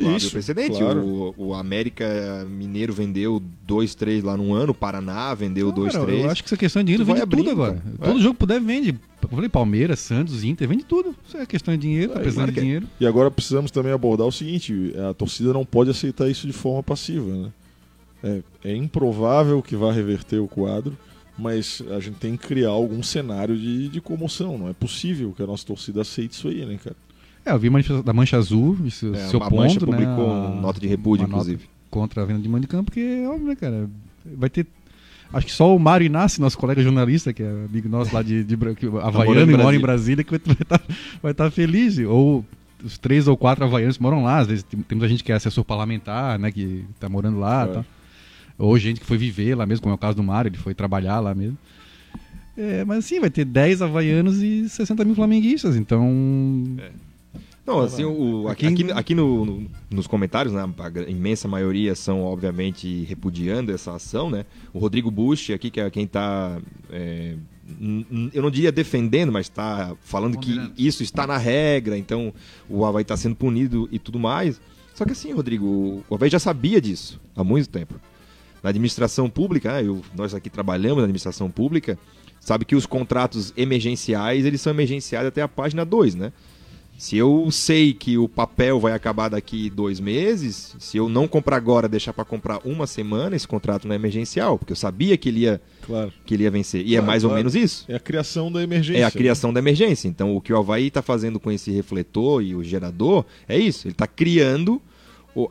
Abre Isso, o precedente. claro. O, o América Mineiro vendeu 2, 3 lá num ano, o Paraná vendeu Não, 2, cara, 3. Eu acho que essa questão de dinheiro Tu vende tudo agora. cara. Todo É. jogo que puder vende. Eu falei Palmeiras, Santos, Inter, vende tudo. Isso é questão de dinheiro, tá É, precisando claro de que é. dinheiro. E agora precisamos também abordar o seguinte: a torcida não pode aceitar isso de forma passiva. Né? É, é improvável que vá reverter o quadro, mas a gente tem que criar algum cenário de, de comoção. Não é possível que a nossa torcida aceite isso aí, né, cara? É, eu vi a da Mancha Azul isso, É, se a Mancha opondo, né, publicou a- uma nota de repúdio, inclusive. contra a venda de mão de campo, porque é óbvio, né, cara? Vai ter. Acho que só o Mário Inácio, nosso colega jornalista, que é amigo nosso lá de, de, que- morando havaiano e mora em Brasília. Que vai estar vai tá feliz. Ou os três ou quatro havaianos que moram lá. Às vezes tem, tem muita gente que é assessor parlamentar, né? Que tá morando lá. É. Tá. Ou gente que foi viver lá mesmo, como é o caso do Mário, ele foi trabalhar lá mesmo. É, mas assim, vai ter 10 havaianos e 60 mil flamenguistas, então. Não, assim, o, aqui, Aqui- aqui, no- no- nos comentários, né, a imensa maioria são, obviamente, repudiando essa ação, né? O Rodrigo Bush, aqui, que é quem está, eu não diria defendendo, mas está falando que isso está na regra, então o Havaí está sendo punido e tudo mais. Só que assim, Rodrigo, o Havaí já sabia disso há muito tempo. Na administração pública, né, eu- nós aqui trabalhamos na administração pública, sabe que os contratos emergenciais, eles são emergenciais até a página 2, né? Se eu sei que o papel vai acabar daqui dois meses, se eu não comprar agora, deixar para comprar uma semana, esse contrato não é emergencial, porque eu sabia que ele ia, Claro. que ele ia vencer. E é Claro, mais ou claro. menos isso. É a criação da emergência. É a criação da emergência. Então, o que o Havaí está fazendo com esse refletor e o gerador é isso. Ele está criando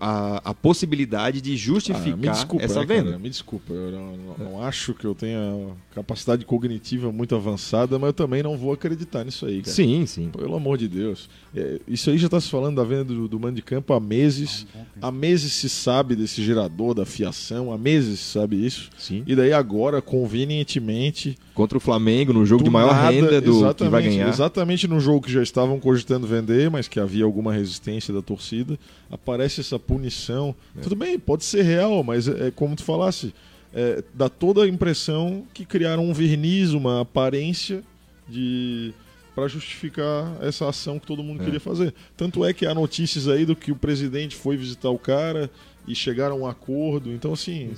a, a possibilidade de Ah, justificar me desculpa, essa né, venda. cara? Me desculpa, eu não, não- não acho que eu tenha capacidade cognitiva muito avançada, mas eu também não vou acreditar nisso aí, cara. Sim, sim. Pelo amor de Deus. É, isso aí já está se falando da venda do, do mando de campo há meses. Há meses se sabe desse gerador, da fiação, há meses se sabe isso. sim. E daí agora, convenientemente, Contra o Flamengo, no jogo do de maior nada, renda do que vai exatamente, ganhar. Exatamente no jogo que já estavam cogitando vender, mas que havia alguma resistência da torcida, aparece essa punição. É. Tudo bem, pode ser real, mas é, é como tu falasse, é, dá toda a impressão que criaram um verniz, uma aparência de para justificar essa ação que todo mundo É. queria fazer. Tanto é que há notícias aí do que o presidente foi visitar o cara e chegaram a um acordo. Então assim,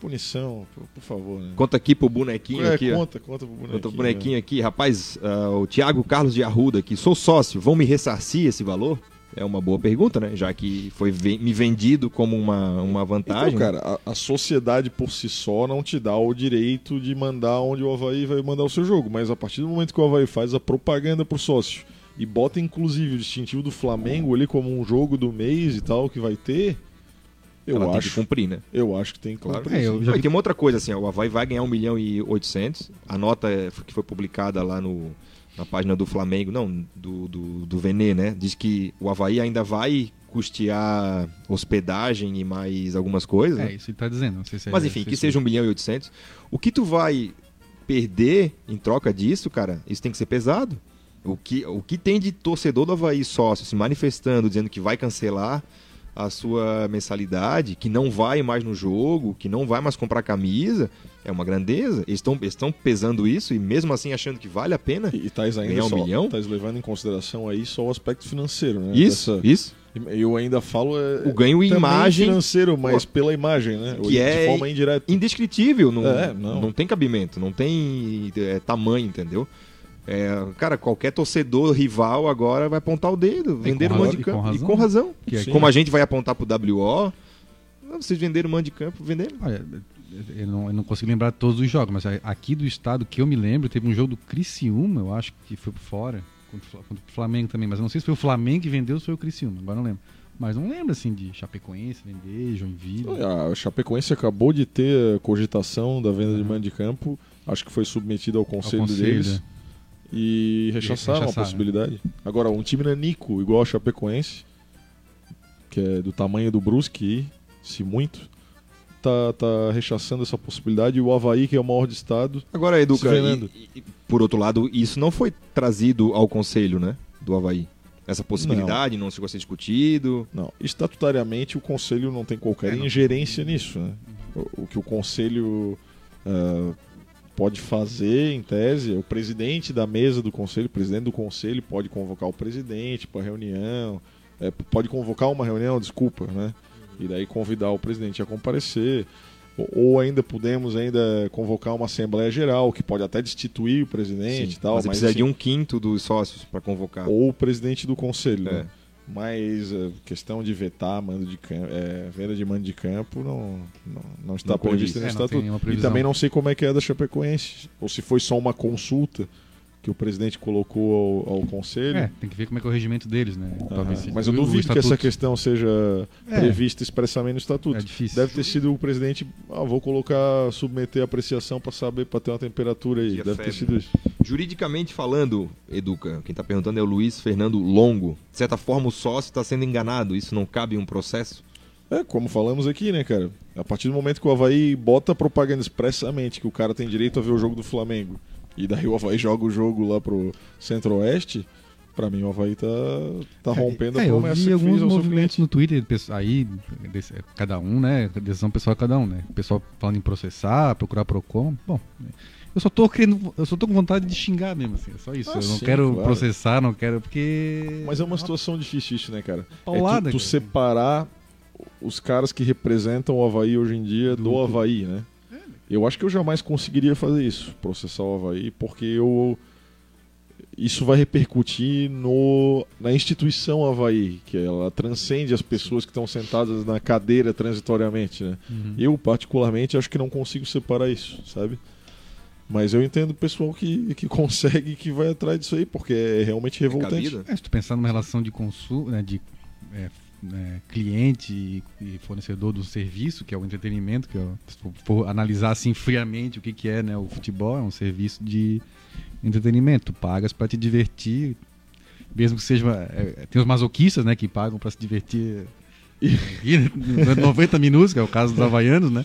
punição, por, por favor, né? Conta aqui pro bonequinho É, aqui, ó. conta, conta pro bonequinho. Conta pro né? bonequinho aqui. Rapaz, ah, o Thiago Carlos de Arruda aqui. Sou sócio, vão me ressarcir esse valor? É uma boa pergunta, né? Já que foi me vendido como uma, uma vantagem. Então, cara, a, a sociedade por si só não te dá o direito de mandar onde o Havaí vai mandar o seu jogo. Mas a partir do momento que o Havaí faz a propaganda pro sócio e bota inclusive o distintivo do Flamengo ali como um jogo do mês e tal que vai ter, eu ela tem que acho, cumprir, né? eu acho que tem que Claro. cumprir. É, já e tem uma outra coisa, assim, ó, o Havaí vai ganhar 1 milhão e 800. A nota que foi publicada lá no, na página do Flamengo, não, do, do, do Venê, né? Diz que o Havaí ainda vai custear hospedagem e mais algumas coisas. né? É, isso ele tá dizendo. Não sei se é- Mas enfim, se que isso- seja 1 milhão e 800. O que tu vai perder em troca disso, cara, isso tem que ser pesado. O que, o que tem de torcedor do Havaí sócio se manifestando, dizendo que vai cancelar a sua mensalidade, que não vai mais no jogo, que não vai mais comprar camisa, é uma grandeza. Eles estão estão pesando isso e mesmo assim achando que vale a pena. E estás ainda Ganhar um só, milhão? estás levando em consideração aí só o aspecto financeiro, né? Isso, Dessa- isso. Eu ainda falo é, O ganho em imagem financeiro, mas pela imagem, né? Que de é forma indireta. indescritível, não, É, não. não. tem cabimento, não tem é, tamanho, entendeu? É, cara, qualquer torcedor rival agora vai apontar o dedo, vender mando razão, de e com campo. E razão. com razão. Que é-. Como a gente vai apontar pro WO, não, vocês venderam o mando de campo, venderam. Olha, eu não, eu não consigo lembrar todos os jogos, mas aqui do estado que eu me lembro, teve um jogo do Criciúma, eu acho que foi por fora, contra o Flamengo também, mas eu não sei se foi o Flamengo que vendeu ou se foi o Criciúma, agora não lembro. Mas não lembro assim de Chapecoense, vender, Joinville. A Chapecoense acabou de ter a cogitação da venda de mando de campo Acho que foi submetido ao conselho, Ao conselho, deles. E rechaçaram, rechaçaram. a possibilidade. Agora, um time nanico, igual o Chapecoense, que é do tamanho do Brusque, se muito, tá, tá rechaçando essa possibilidade. E o Havaí, que é o maior de estado, Agora, Educa, vendendo. e- e- por outro lado, isso não foi trazido ao conselho, né? Do Havaí. Essa possibilidade não, chegou a ser discutido. Não, estatutariamente o conselho não tem qualquer É, não. ingerência nisso. Né? O, o que o conselho ah, pode fazer, em tese, é o presidente da mesa do conselho, o presidente do conselho pode convocar o presidente para reunião, é, pode convocar uma reunião, desculpa, né? E daí convidar o presidente a comparecer. Ou, ainda podemos ainda convocar uma assembleia geral, que pode até destituir o presidente Sim, e tal. mas, mas precisa assim, de um quinto dos sócios para convocar. ou o presidente do conselho. É. né? Mas a questão de vetar mando de campo, é, venda de mando de campo não, não, não está Não prevista no É, não estatuto. E também não sei como é que é da Chapecoense. Ou se foi só uma consulta que o presidente colocou ao, ao conselho. É, tem que ver como é que é o regimento deles, né? Talvez Mas eu duvido que essa questão seja É. prevista expressamente no estatuto. É difícil. Deve ter sido o presidente, ah, vou colocar, submeter a apreciação para saber, para ter uma temperatura aí. Dia Deve ter febre. sido isso. Juridicamente falando, Educa, quem está perguntando é o Luiz Fernando Longo. De certa forma, o sócio está sendo enganado. Isso não cabe em um processo? É, como falamos aqui, né, cara? A partir do momento que o Havaí bota a propaganda expressamente que o cara tem direito a ver o jogo do Flamengo, e daí o Havaí joga o jogo lá pro Centro-Oeste, pra mim o Havaí tá, tá rompendo é, a eu promessa vi que alguns movimentos no Twitter, aí, desse- cada um, né? Decisão pessoal de cada um, né? O pessoal falando em processar, procurar Procon. Bom, eu só tô querendo. Eu só tô com vontade de xingar mesmo, assim. É só isso. Ah, eu não sim, quero claro. processar, não quero. Porque. Mas é uma situação difícil isso, né, cara? Paulada, é tu, tu cara. separar os caras que representam o Havaí hoje em dia do, Do- Havaí, né? Eu acho que eu jamais conseguiria fazer isso, processar o Havaí, porque eu isso vai repercutir no, na instituição Havaí, que ela transcende as pessoas que estão sentadas na cadeira transitoriamente, né? Uhum. Eu, particularmente, acho que não consigo separar isso, sabe? Mas eu entendo o pessoal que, que consegue e que vai atrás disso aí, porque é realmente revoltante. cabida? É, se tu pensar numa relação de consumo, né, de é, né, cliente e, fornecedor do serviço, que é o entretenimento, que é, se for analisar assim friamente o que, que é né, o futebol, é um serviço de entretenimento. Tu pagas para te divertir, mesmo que seja. é, tem os masoquistas né, que pagam para se divertir e, e, durante 90 minutos, que é o caso dos havaianos, né?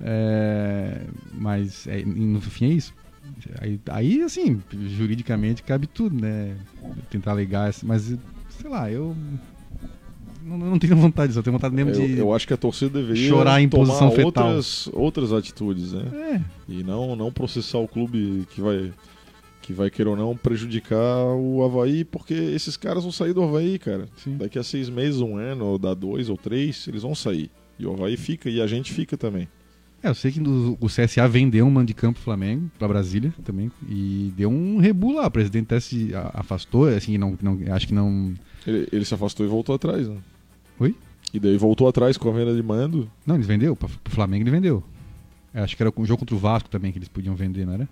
É, mas é, no fim é isso. Aí, aí, assim, juridicamente cabe tudo, né? Tentar alegar, mas sei lá, eu não, não tenho vontade disso, eu tenho vontade mesmo Eu, de. eu acho que a torcida deveria chorar em tomar posição fetal. outras, outras atitudes, né? É, E não, não processar o clube que vai, que vai, querer ou não, prejudicar o Havaí, porque esses caras vão sair do Havaí, cara. sim. Daqui a seis meses, um ano, ou dá dois ou três, eles vão sair. E o Havaí fica, e a gente fica também. É, eu sei que o CSA vendeu um mando de campo pro Flamengo, pra Brasília também, e deu um rebu lá. O presidente até se afastou, assim, não, não, acho que não. Ele, ele se afastou e voltou atrás, né? Oi? E daí voltou atrás com a venda de mando. Não, eles vendeu, pra- pro Flamengo ele vendeu. É, acho que era o jogo contra o Vasco também que eles podiam vender, não era?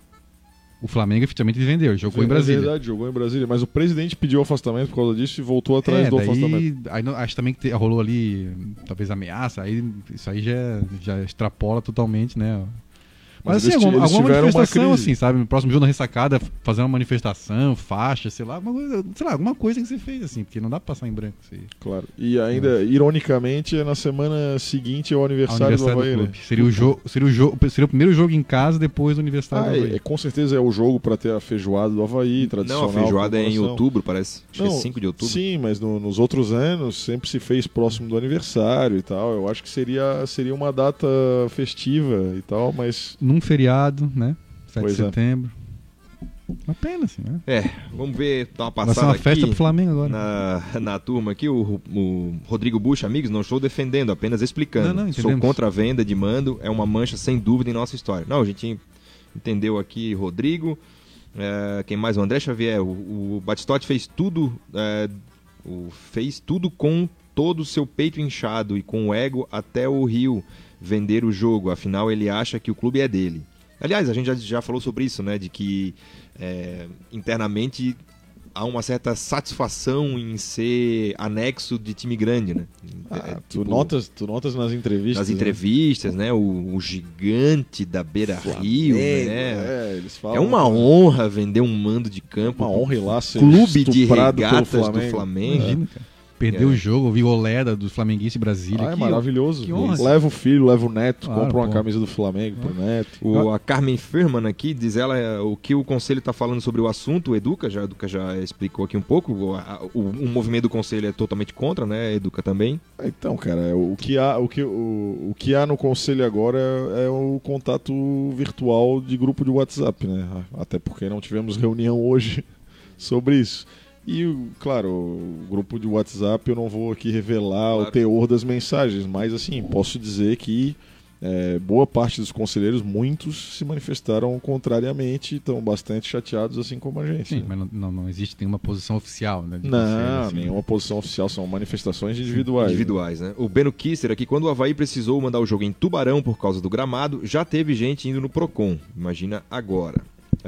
O Flamengo efetivamente vendeu, jogou em É Brasília. verdade, jogou em Brasília. Mas o presidente pediu afastamento por causa disso e voltou atrás é, do daí, afastamento. aí acho também que te- rolou ali, talvez ameaça, aí isso aí já, já extrapola totalmente, né? Mas, Mas assim, alguma, alguma tiveram uma manifestação, assim, sabe? No próximo jogo na ressacada, fazer uma manifestação, faixa, sei lá, coisa, sei lá, alguma coisa que você fez, assim, porque não dá pra passar em branco aí. Claro. E ainda, ironicamente, é na semana seguinte ao Ao aniversário, aniversário do do Havaí, né? clube. Seria o, jogo, seria, o jogo, seria o primeiro jogo em casa depois do aniversário Ah, do é, Havaí. é, com certeza é o jogo pra ter a feijoada do Havaí, tradicional. Não, a feijoada é em outubro, parece. Acho que Não, é 5 de outubro. Sim, mas no- nos outros anos sempre se fez próximo do aniversário e tal. Eu acho que seria, seria uma data festiva e tal, mas Num feriado, né? 7 Pois de é. setembro. Uma pena, assim, né? É, vamos ver, dar uma Vai ser passada uma festa pro Flamengo agora. na, na turma aqui, o, o Rodrigo Bush, amigos, não estou defendendo, apenas explicando. Não, não, Sou contra a venda de mando, é uma mancha sem dúvida em nossa história. Não, a gente entendeu aqui Rodrigo, é, quem mais? O André Xavier, o, o Batistotti fez tudo, é, o- fez tudo com todo o seu peito inchado e com o ego até o Rio vender o jogo, afinal ele acha que o clube é dele. Aliás, a gente já, já falou sobre isso, né, de que é, internamente há uma certa satisfação em ser anexo de time grande, né? Ah, É, tu, tipo, notas, tu notas nas entrevistas. nas né? entrevistas, né? O, o gigante da Beira Rio, Flamengo, né? É, eles falam. É uma honra vender um mando de campo. Uma honra ir lá ser Clube de regatas do Flamengo. Flamengo. Imagina, cara. Perdeu É. o jogo, vi Oleda do Flamenguista em Brasília. Ah, é que- maravilhoso. que honra. Leva o filho, leva o neto, Claro, compra uma pô. camisa do Flamengo pro neto. O, a Carmen Firman aqui diz ela é, o que o conselho está falando sobre o assunto, o Educa, já, Educa já explicou aqui um pouco. O, a- o, o movimento do conselho é totalmente contra, né? Educa também. Então, cara, o que há, o que, o, o que há no conselho agora é, é o contato virtual de grupo de WhatsApp, né? Até porque não tivemos reunião hoje sobre isso. E, claro, o grupo de WhatsApp eu não vou aqui revelar Claro. o teor das mensagens, mas assim, posso dizer que é, boa parte dos conselheiros, muitos se manifestaram contrariamente, estão bastante chateados, assim como a gente. Sim, né? mas não, não, existe nenhuma posição oficial, né? de Não, conselho, assim. nenhuma posição oficial, são manifestações individuais. né? Individuais, né? O Beno Kisser aqui, quando o Havaí precisou mandar o jogo em Tubarão por causa do gramado, já teve gente indo no Procon. Imagina agora.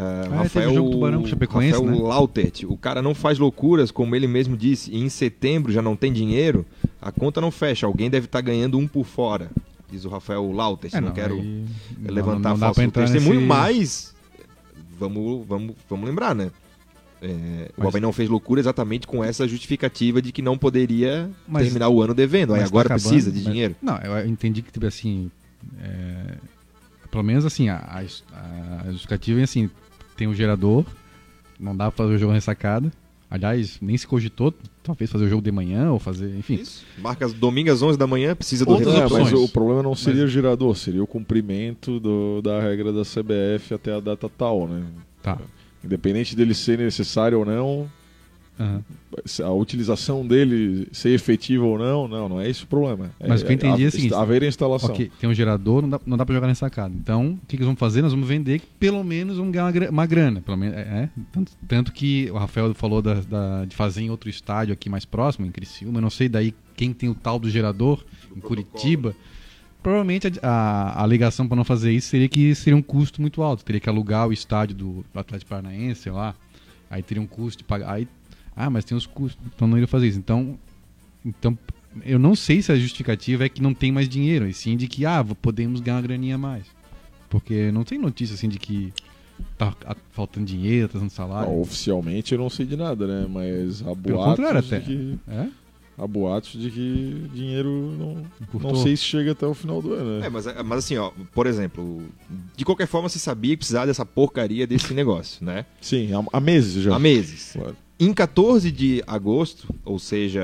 Ah, Ah, teve jogo Tubarão Rafael né? Lautert, o cara não faz loucuras, como ele mesmo disse, e em setembro já não tem dinheiro, a conta não fecha, alguém deve estar ganhando um por fora, diz o Rafael Lautert. É, não, não, quero aí não- levantar não dá falso testemunho, nesse- mas vamos, vamos, vamos lembrar, né? É, o Havaí não fez loucura exatamente com essa justificativa de que não poderia Mas- terminar o ano devendo. Aí Mas agora tá acabando, precisa de mas- dinheiro. Não, eu entendi que, tipo assim. é, pelo menos assim, a, a, a justificativa é assim: tem um gerador, não dá pra fazer o jogo ressacada. Aliás, nem se cogitou, talvez fazer o jogo de manhã ou fazer, enfim. Isso. Marca domingo às 11 da manhã, precisa do Outras É, resultado. mas opções. o problema não seria o gerador, seria o cumprimento do- da regra da CBF até a data tal, né? Tá. Independente dele ser necessário ou não, aham. a utilização dele ser efetiva ou não, não, não é esse o problema. Mas o que eu entendi é o seguinte, haver a instalação. Ok, tem um gerador, não dá, não dá pra jogar nessa sacada. Então, o que, que vão fazer? Nós vamos vender que pelo menos vamos ganhar uma, gra- uma grana. Pelo menos, é, é. Tanto, tanto que o Rafael falou da- da- de fazer em outro estádio aqui mais próximo, em Criciúma. Eu não sei daí quem tem o tal do gerador, em Curitiba. Provavelmente a, a, a alegação para não fazer isso seria que seria um custo muito alto. Teria que alugar o estádio do, do Atlético Paranaense, sei lá. Aí teria um custo de pagar. Aí, ah, mas tem os custos, então não iria fazer isso. Então, então, eu não sei se a justificativa é que não tem mais dinheiro, e sim de que, ah, podemos ganhar uma graninha a mais. Porque não tem notícia assim de que tá faltando dinheiro, tá dando salário. Não, oficialmente eu não sei de nada, né? Mas há boatos, contrário, de até. que, É? há boatos de que dinheiro não, Encurtou. não sei se chega até o final do ano. Né? É, mas, mas assim, ó, por exemplo, de qualquer forma se sabia que precisava dessa porcaria desse negócio, né? Sim, há, há meses já. Há meses. Claro. Em 14 de agosto, ou seja,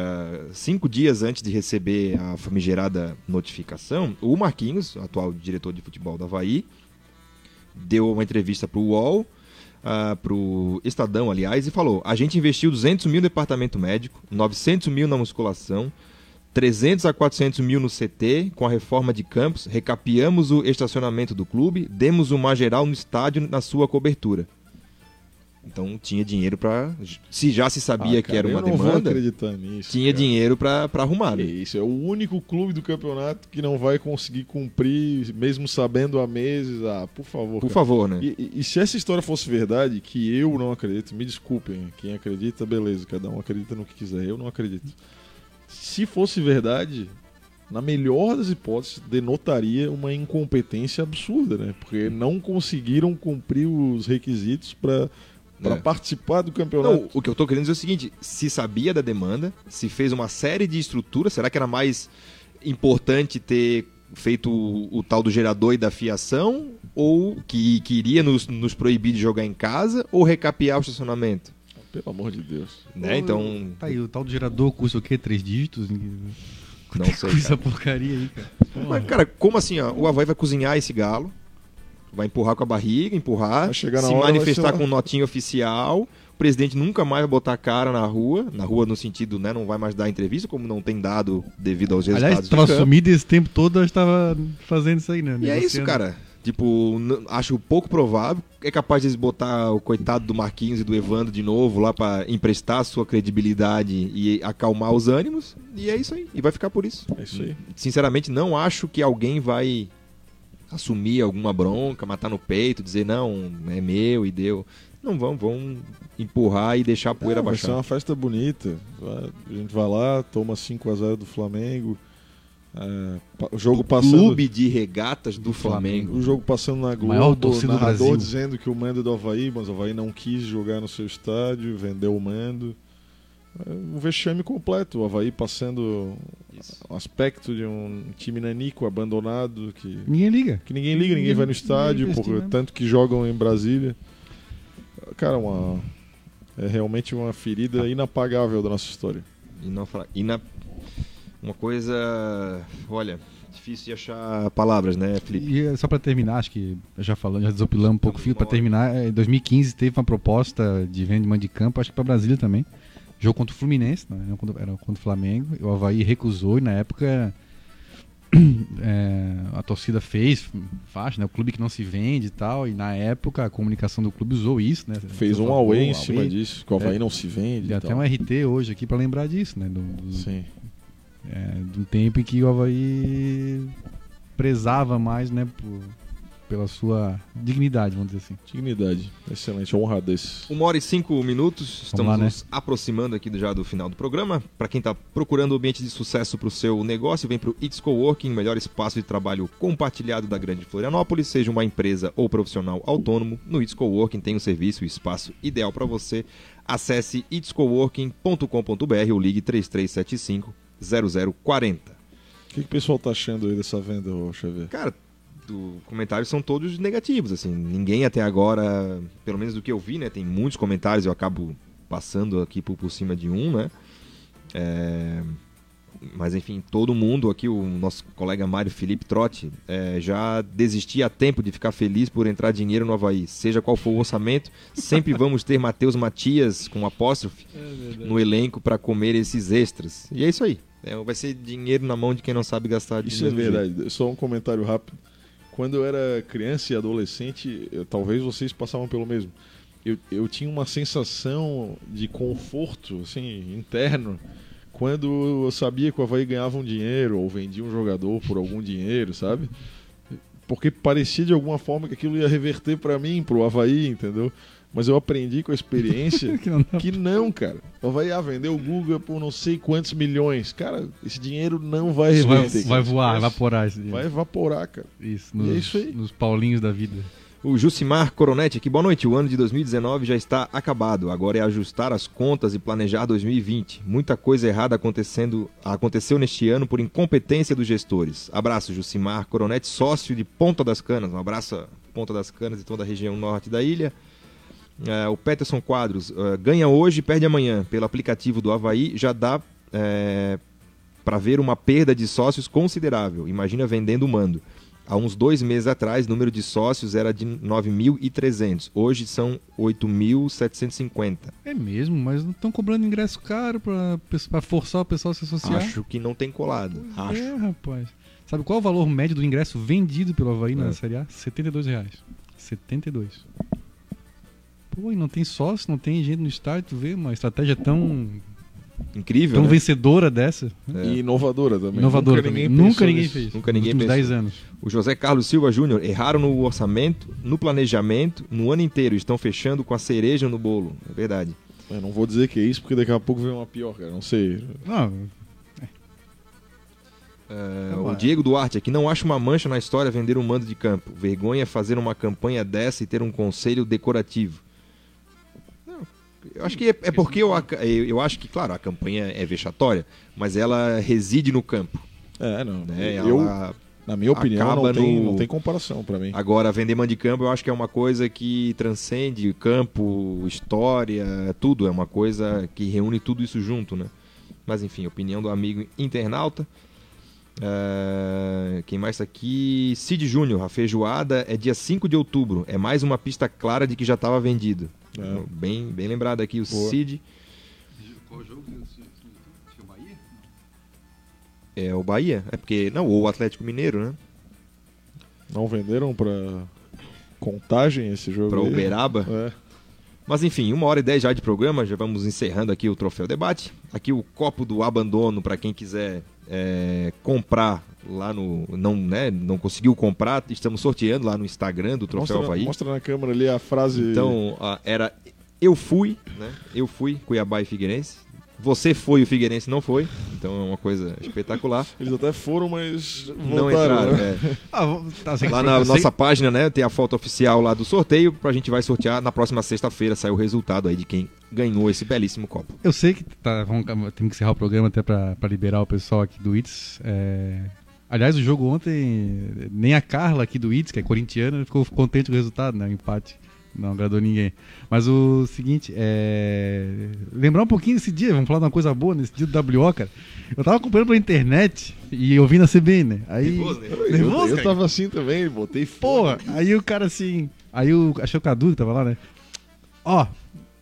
cinco dias antes de receber a famigerada notificação, o Marquinhos, atual diretor de futebol da Havaí, deu uma entrevista para o UOL, para o Estadão, aliás, e falou: a gente investiu 200 mil no departamento médico, 900 mil na musculação, 300 a 400 mil no CT, com a reforma de campos, recapeamos o estacionamento do clube, demos uma geral no estádio na sua cobertura. Então tinha dinheiro para. Se já se sabia Ah, que era cara, uma eu não vou demanda, nisso. tinha cara. dinheiro para arrumar. Né? Isso é o único clube do campeonato que não vai conseguir cumprir, mesmo sabendo há meses. Ah, por favor. Por cara. favor, né? E, e- e se essa história fosse verdade, que eu não acredito, me desculpem, quem acredita, beleza, cada um acredita no que quiser, eu não acredito. Se fosse verdade, na melhor das hipóteses, denotaria uma incompetência absurda, né? Porque não conseguiram cumprir os requisitos para É. participar do campeonato. Não, o que eu tô querendo dizer é o seguinte: se sabia da demanda, se fez uma série de estruturas, será que era mais importante ter feito o, o tal do gerador e da fiação? Ou que, que iria nos, nos proibir de jogar em casa? Ou recapear o estacionamento? Pelo amor de Deus. Né? Então. Tá aí, o tal do gerador custa o quê? Três dígitos? Não sei. Custa cara. porcaria aí, cara. Mas, cara, como assim? Ó, o Havaí vai cozinhar esse galo, vai empurrar com a barriga, empurrar, Vai chegar na se hora, manifestar com notinha oficial. O presidente nunca mais vai botar a cara na rua, na rua no sentido, né, não vai mais dar entrevista, como não tem dado devido aos resultados Aliás, tava campo. sumido esse tempo todo, eu estava fazendo isso aí, né? E é isso, cara. Tipo, acho pouco provável. É capaz de eles botar o coitado do Marquinhos e do Evandro de novo lá pra emprestar sua credibilidade e acalmar os ânimos. E é isso aí. E vai ficar por isso. É isso aí. Sinceramente, não acho que alguém vai assumir alguma bronca, matar no peito, dizer não, é meu e deu. não vão, vão empurrar e deixar a poeira É, vai ser baixar. uma festa bonita. A gente vai lá, toma 5x0 do Flamengo. É, o jogo passando. Clube de regatas do Flamengo. O jogo passando na Globo, Maior torcida do narrador Brasil. dizendo que o mando é do Havaí, mas o Havaí não quis jogar no seu estádio, vendeu o mando. É um vexame completo. O Havaí passando um aspecto de um time nanico, abandonado, que, Ninguém liga. que ninguém liga, ninguém vai no estádio, por, tanto que jogam em Brasília. Cara, uma, é realmente uma ferida inapagável da nossa história. E não fra- e na- Uma coisa. Olha, difícil de achar palavras, né, Felipe? E só pra terminar, acho que já falando, já desopilamos um pouco o fio, hora. terminar, eh, em 2015 teve uma proposta de venda de campo, acho que pra Brasília também. Jogo contra o Fluminense, não, era contra, era contra o Flamengo, e o Havaí recusou e na época eh, a torcida fez faixa, né? O clube que não se vende e tal, e na época a comunicação do clube usou isso, né? Fez um away em "Pô, cima away". disso, que o Havaí É. não se vende. Tem e até tal. um RT hoje aqui pra lembrar disso, né? Do, do- Sim. é, de um tempo em que o Havaí prezava mais, né? por- pela sua dignidade, vamos dizer assim. Dignidade. Excelente, honradez. Uma hora e cinco minutos, estamos lá, né? nos aproximando aqui do- já do final do programa. Para quem está procurando um ambiente de sucesso para o seu negócio, vem para o It's Coworking, melhor espaço de trabalho compartilhado da Grande Florianópolis. Seja uma empresa ou profissional autônomo, no It's Coworking tem um serviço e espaço ideal para você. Acesse itscoworking.com.br ou ligue 3375 0040. O que, que o pessoal tá achando aí dessa venda, Xavier? Cara, do comentários são todos negativos, assim. Ninguém até agora, pelo menos do que eu vi, né? Tem muitos comentários, eu acabo passando aqui por, por cima de um, né? É, Mas enfim, todo mundo aqui, o nosso colega Mário Felipe Trotti, é, já desistia a tempo de ficar feliz por entrar dinheiro no Havaí. Seja qual for o orçamento, sempre vamos ter Matheus Matias com apóstrofe no elenco para comer esses extras. E é isso aí. É, vai ser dinheiro na mão de quem não sabe gastar de Isso é jeito. verdade. Só um comentário rápido. Quando eu era criança e adolescente, eu- talvez vocês passavam pelo mesmo. Eu, eu tinha uma sensação de conforto assim, interno quando eu sabia que o Havaí ganhava um dinheiro ou vendia um jogador por algum dinheiro, sabe? Porque parecia de alguma forma que aquilo ia reverter pra mim, pro Havaí, entendeu? Mas eu aprendi com a experiência Que não que não, cara. O Havaí ah, vendeu o Guga por não sei quantos milhões. Cara, esse dinheiro não vai vai, reverter. vai cara. voar, Esquece. evaporar esse dinheiro. Vai evaporar, cara. Isso, E nos, é isso aí. nos paulinhos da vida. O Jucimar Coronetti aqui, boa noite. O ano de 2019 já está acabado. Agora é ajustar as contas e planejar 2020. Muita coisa errada acontecendo, aconteceu neste ano por incompetência dos gestores. Abraço, Jucimar Coronetti, sócio de Ponta das Canas. Um abraço Ponta das Canas e toda a região norte da ilha. É, o Peterson Quadros, é, ganha hoje, perde amanhã. Pelo aplicativo do Havaí, já dá para ver uma perda de sócios considerável. Imagina vendendo o mando. Há uns dois meses atrás, o número de sócios era de 9.300. Hoje são 8.750. É mesmo, mas não estão cobrando ingresso caro pra forçar o pessoal a se associar. Acho que não tem colado. Acho. É, rapaz. Sabe qual é o valor médio do ingresso vendido pelo Havaí na É. Série A? 72 reais. 72. Pô, e não tem sócio, não tem gente no estádio, tu vê uma estratégia tão, Incrível, tão né? vencedora dessa. É. E inovadora também. Inovadora Nunca também. ninguém Nunca ninguém nisso. fez. Nunca ninguém Nos últimos pensou. 10 anos. O José Carlos Silva Júnior erraram no orçamento, no planejamento, no ano inteiro. Estão fechando com a cereja no bolo. É verdade. Eu não vou dizer que é isso, porque daqui a pouco vem uma pior, cara. Não sei. Não, É, Tá o. Diego Duarte aqui não acha uma mancha na história vender um mando de campo. Vergonha é fazer uma campanha dessa e ter um conselho decorativo. Eu acho que é, é porque eu, eu, acho que, claro, a campanha é vexatória, mas ela reside no campo. É, não. Né? Eu, Ela- na minha opinião, não tem, no- não tem comparação pra mim. Agora, vender mando de campo eu acho que é uma coisa que transcende campo, história, tudo. É uma coisa que reúne tudo isso junto, né? Mas enfim, opinião do amigo internauta. É, Quem mais tá aqui? Cid Júnior, a feijoada é dia 5 de outubro. É mais uma pista clara de que já estava vendido. É. Bem, bem lembrado aqui o Boa. Cid. Qual jogo? Bahia? É o Bahia. É porque. Não, ou o Atlético Mineiro, né? Não venderam pra contagem esse jogo Para? Uberaba. É. Mas enfim, uma hora e dez já de programa, já vamos encerrando aqui o Troféu Debate. Aqui o copo do abandono para quem quiser é, comprar lá no. Não, né, não conseguiu comprar, estamos sorteando lá no Instagram do Troféu Mostra, Havaí. mostra na câmera ali a frase. Então, ah, era eu fui, né? Eu fui, Cuiabá e Figueirense. Você foi, o Figueirense não foi. Então é uma coisa espetacular. Eles até foram, mas Não voltaram, entraram, né? é. Ah, tá, Lá na sei- nossa página, né, tem a foto oficial lá do sorteio. Pra gente vai sortear na próxima sexta-feira. Sai o resultado aí de quem ganhou esse belíssimo copo. Eu sei que tá, vamos, temos que encerrar o programa até pra, pra liberar o pessoal aqui do ITS. É... Aliás, o jogo ontem, nem a Carla aqui do ITS, que é corintiana, ficou contente com o resultado, né? O empate. Não agradou ninguém. Mas o seguinte, é... lembrar um pouquinho desse dia, vamos falar de uma coisa boa nesse dia do WO, cara. Eu tava acompanhando pela internet e ouvindo a CBN, né? Aí... Nervoso, né? Eu, Nervoso, eu tava assim também, botei Porra, aí o cara assim. Aí o. Que o Cadu que tava lá, né? Ó,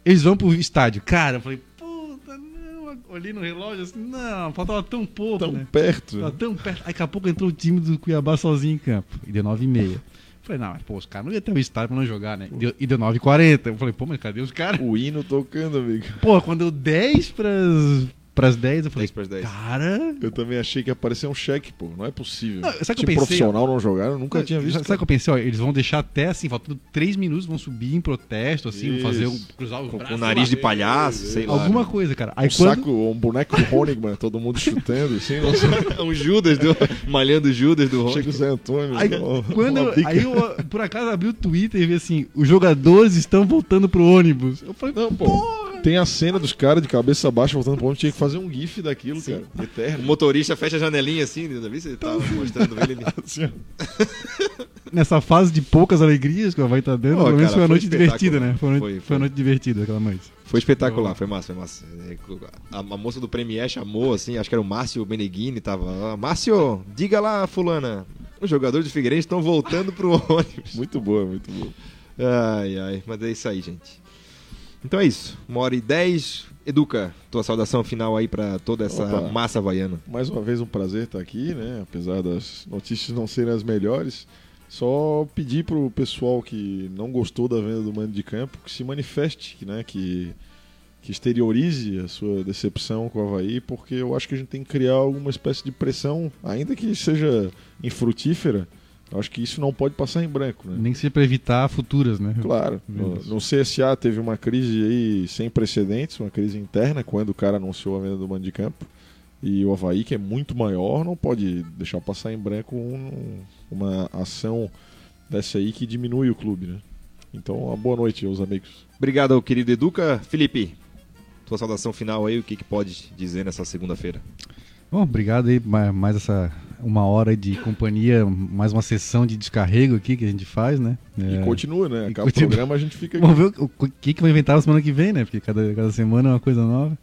eles vão pro estádio. Cara, eu falei, puta, não. Olhei no relógio assim, não, faltava tão pouco, tão né? perto. Tava tão perto. Aí daqui a pouco entrou o time do Cuiabá sozinho em campo. E deu 9 e meia. Falei, não, mas pô, os caras não iam ter o estádio pra não jogar, né? Deu- e deu 9 e 40 Eu falei, pô, mas cadê os caras? O hino tocando, amigo. Pô, quando deu 10 pras, pras 10, eu falei, 10 pras 10. cara. Eu também achei que ia aparecer um cheque, pô. Não é possível. Não, sabe o que eu pensei, profissional não jogar, eu nunca tinha visto. Sabe o que eu pensei? Ó, eles vão deixar até assim, faltando 3 minutos, vão subir em protesto, assim, vão fazer um, cruzar os Com, braços. com sei nariz lá. de palhaço, sei lá. Alguma coisa, cara. Aí um quando. saco, um boneco do Honigman, todo mundo chutando, assim. Nossa, um Judas, do, malhando o Judas do chega Rony. o Zé Antônio. Aí, ó, quando eu, aí eu, por acaso, abri o Twitter e vi assim: os jogadores estão voltando pro ônibus. Eu falei, Não, pô. porra! Tem a cena dos caras de cabeça baixa voltando pro ônibus, tinha que fazer um gif daquilo, Sim. cara. O Eterno. motorista fecha a janelinha assim, né? Viu? Você tava mostrando ele. Assim. Nessa fase de poucas alegrias que o Havaí tá dando, Pô, pelo menos cara, foi uma noite divertida, né? Foi uma noite, Foi, foi foi. uma noite divertida aquela noite. Foi espetacular, foi massa, foi massa. A, a moça do Premier chamou, assim, acho que era o Márcio Beneghini, tava lá. Márcio, diga lá, fulana. Os jogadores do Figueirense estão voltando pro ônibus. Muito boa, muito boa. Ai, ai, mas é isso aí, gente. Então é isso. Uma hora e dez. Educa, tua saudação final aí pra toda essa Opa. massa havaiana. Mais uma vez um prazer estar aqui, né? Apesar das notícias não serem as melhores. Só pedir pro pessoal que não gostou da venda do mando de campo que se manifeste, né? Que, que exteriorize a sua decepção com o Havaí, porque eu acho que a gente tem que criar alguma espécie de pressão, ainda que seja infrutífera. Eu acho que isso não pode passar em branco, né? Nem que seja pra evitar futuras, né? Claro. No, no CSA teve uma crise aí sem precedentes, uma crise interna, quando o cara anunciou a venda do mando de campo. E o Havaí, que é muito maior, não pode deixar passar em branco um- uma ação dessa aí que diminui o clube, né? Então, uma boa noite, meus amigos. Obrigado, querido Educa. Felipe, tua saudação final aí, o que, que pode dizer nessa segunda-feira? Bom, obrigado aí, ma- mais essa uma hora de companhia, mais uma sessão de descarrego aqui que a gente faz, né? E É, continua, né? E Acaba o continua. programa, a gente fica aqui. Vamos ver o, o que, que vai inventar na semana que vem, né? Porque cada, cada semana é uma coisa nova.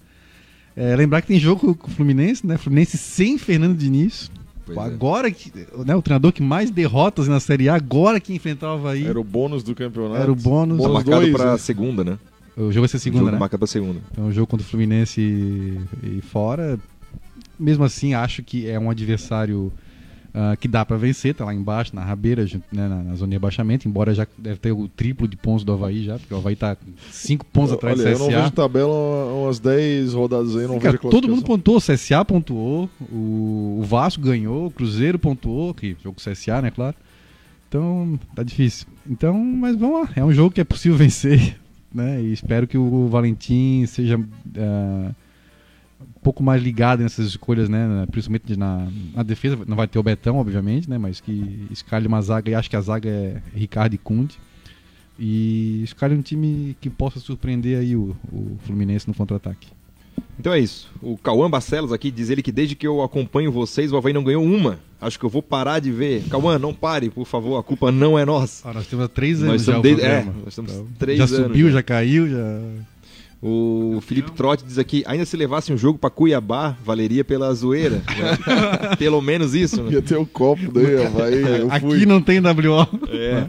É, lembrar que tem jogo com o Fluminense, né? Fluminense sem Fernando Diniz. Pois é. agora que. Né, o treinador que mais derrotas na Série A, agora que enfrentar o Havaí. Era o bônus do campeonato. Era o bônus. Tá Bônus marcado dois, pra né? segunda, né? O jogo vai ser segunda, jogo né? marcado pra segunda. É um jogo contra o Fluminense e, e fora. Mesmo assim, acho que é um adversário ah, que dá pra vencer, tá lá embaixo, na rabeira, né, na, na zona de rebaixamento, embora já deve ter o triplo de pontos do Havaí já, porque o Havaí tá 5 pontos atrás Olha, do eu não CSA. vejo tabela umas 10 rodadas aí, não Cara, vejo todo mundo pontuou, o CSA pontuou, o, o Vasco ganhou, o Cruzeiro pontuou, que jogo CSA, né, claro. Então, tá difícil. Então, mas vamos lá, é um jogo que é possível vencer, né? E espero que o Valentim seja um pouco mais ligado nessas escolhas, né? Principalmente na, na defesa, não vai ter o Betão, obviamente, né? Mas que escalhe uma zaga, e acho que a zaga é Ricardo e Kunde. E escalhe um time que possa surpreender aí o, o Fluminense no contra-ataque. Então é isso. O Cauã Barcelos aqui diz ele que desde que eu acompanho vocês, o Havaí não ganhou uma. Acho que eu vou parar de ver. Cauã, não pare, por favor, a culpa não é nossa. Ah, nós temos há três Nós anos já estamos o desde- é, nós estamos Então, três já anos subiu, já. já caiu, já... O Felipe Trotti diz aqui, ainda se levasse um jogo pra Cuiabá, valeria pela zoeira. né? Pelo menos isso, né? Ia ter o copo daí, fui. Aqui não tem WO. É.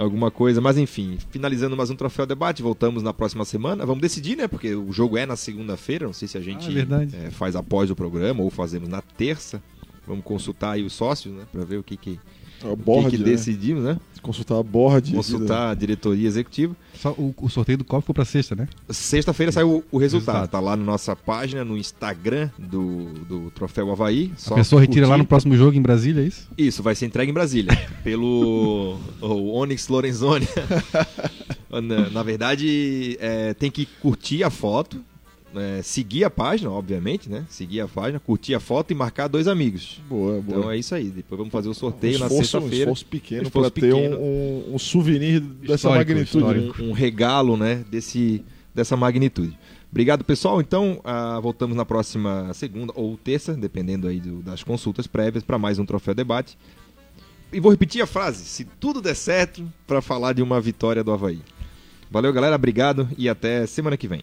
Alguma coisa, mas enfim, finalizando mais um troféu debate, voltamos na próxima semana. Vamos decidir, né? Porque o jogo é na segunda-feira, não sei se a gente Ah, é eh, faz após o programa ou fazemos na terça. Vamos consultar aí os sócios, né? Para ver o que que, É o o que, que né? decidimos, né? Consultar a board. Consultar a diretoria executiva. Só o, o sorteio do copo ficou pra sexta, né? Sexta-feira saiu o, o resultado. Resultado. Tá lá na nossa página, no Instagram do, do Troféu Havaí. a pessoa retira lá no curtir. próximo jogo em Brasília, é isso? Isso, vai ser entregue em Brasília. pelo o Onyx Lorenzoni. na, na verdade, é, tem que curtir a foto, é, seguir a página, obviamente, né? Seguir a página, curtir a foto e marcar dois amigos. Boa, boa. Então é isso aí. Depois vamos fazer o sorteio um na esforço, um sexta-feira. esforço pequeno Esforço para ter um, um, um souvenir dessa Histórico, magnitude. né? histórico. um, um regalo, né, desse, dessa magnitude. Obrigado, pessoal. Então, ah, voltamos na próxima segunda ou terça, dependendo aí do- das consultas prévias, para mais um Troféu Debate. E vou repetir a frase: se tudo der certo, para falar de uma vitória do Havaí. Valeu, galera. Obrigado e até semana que vem.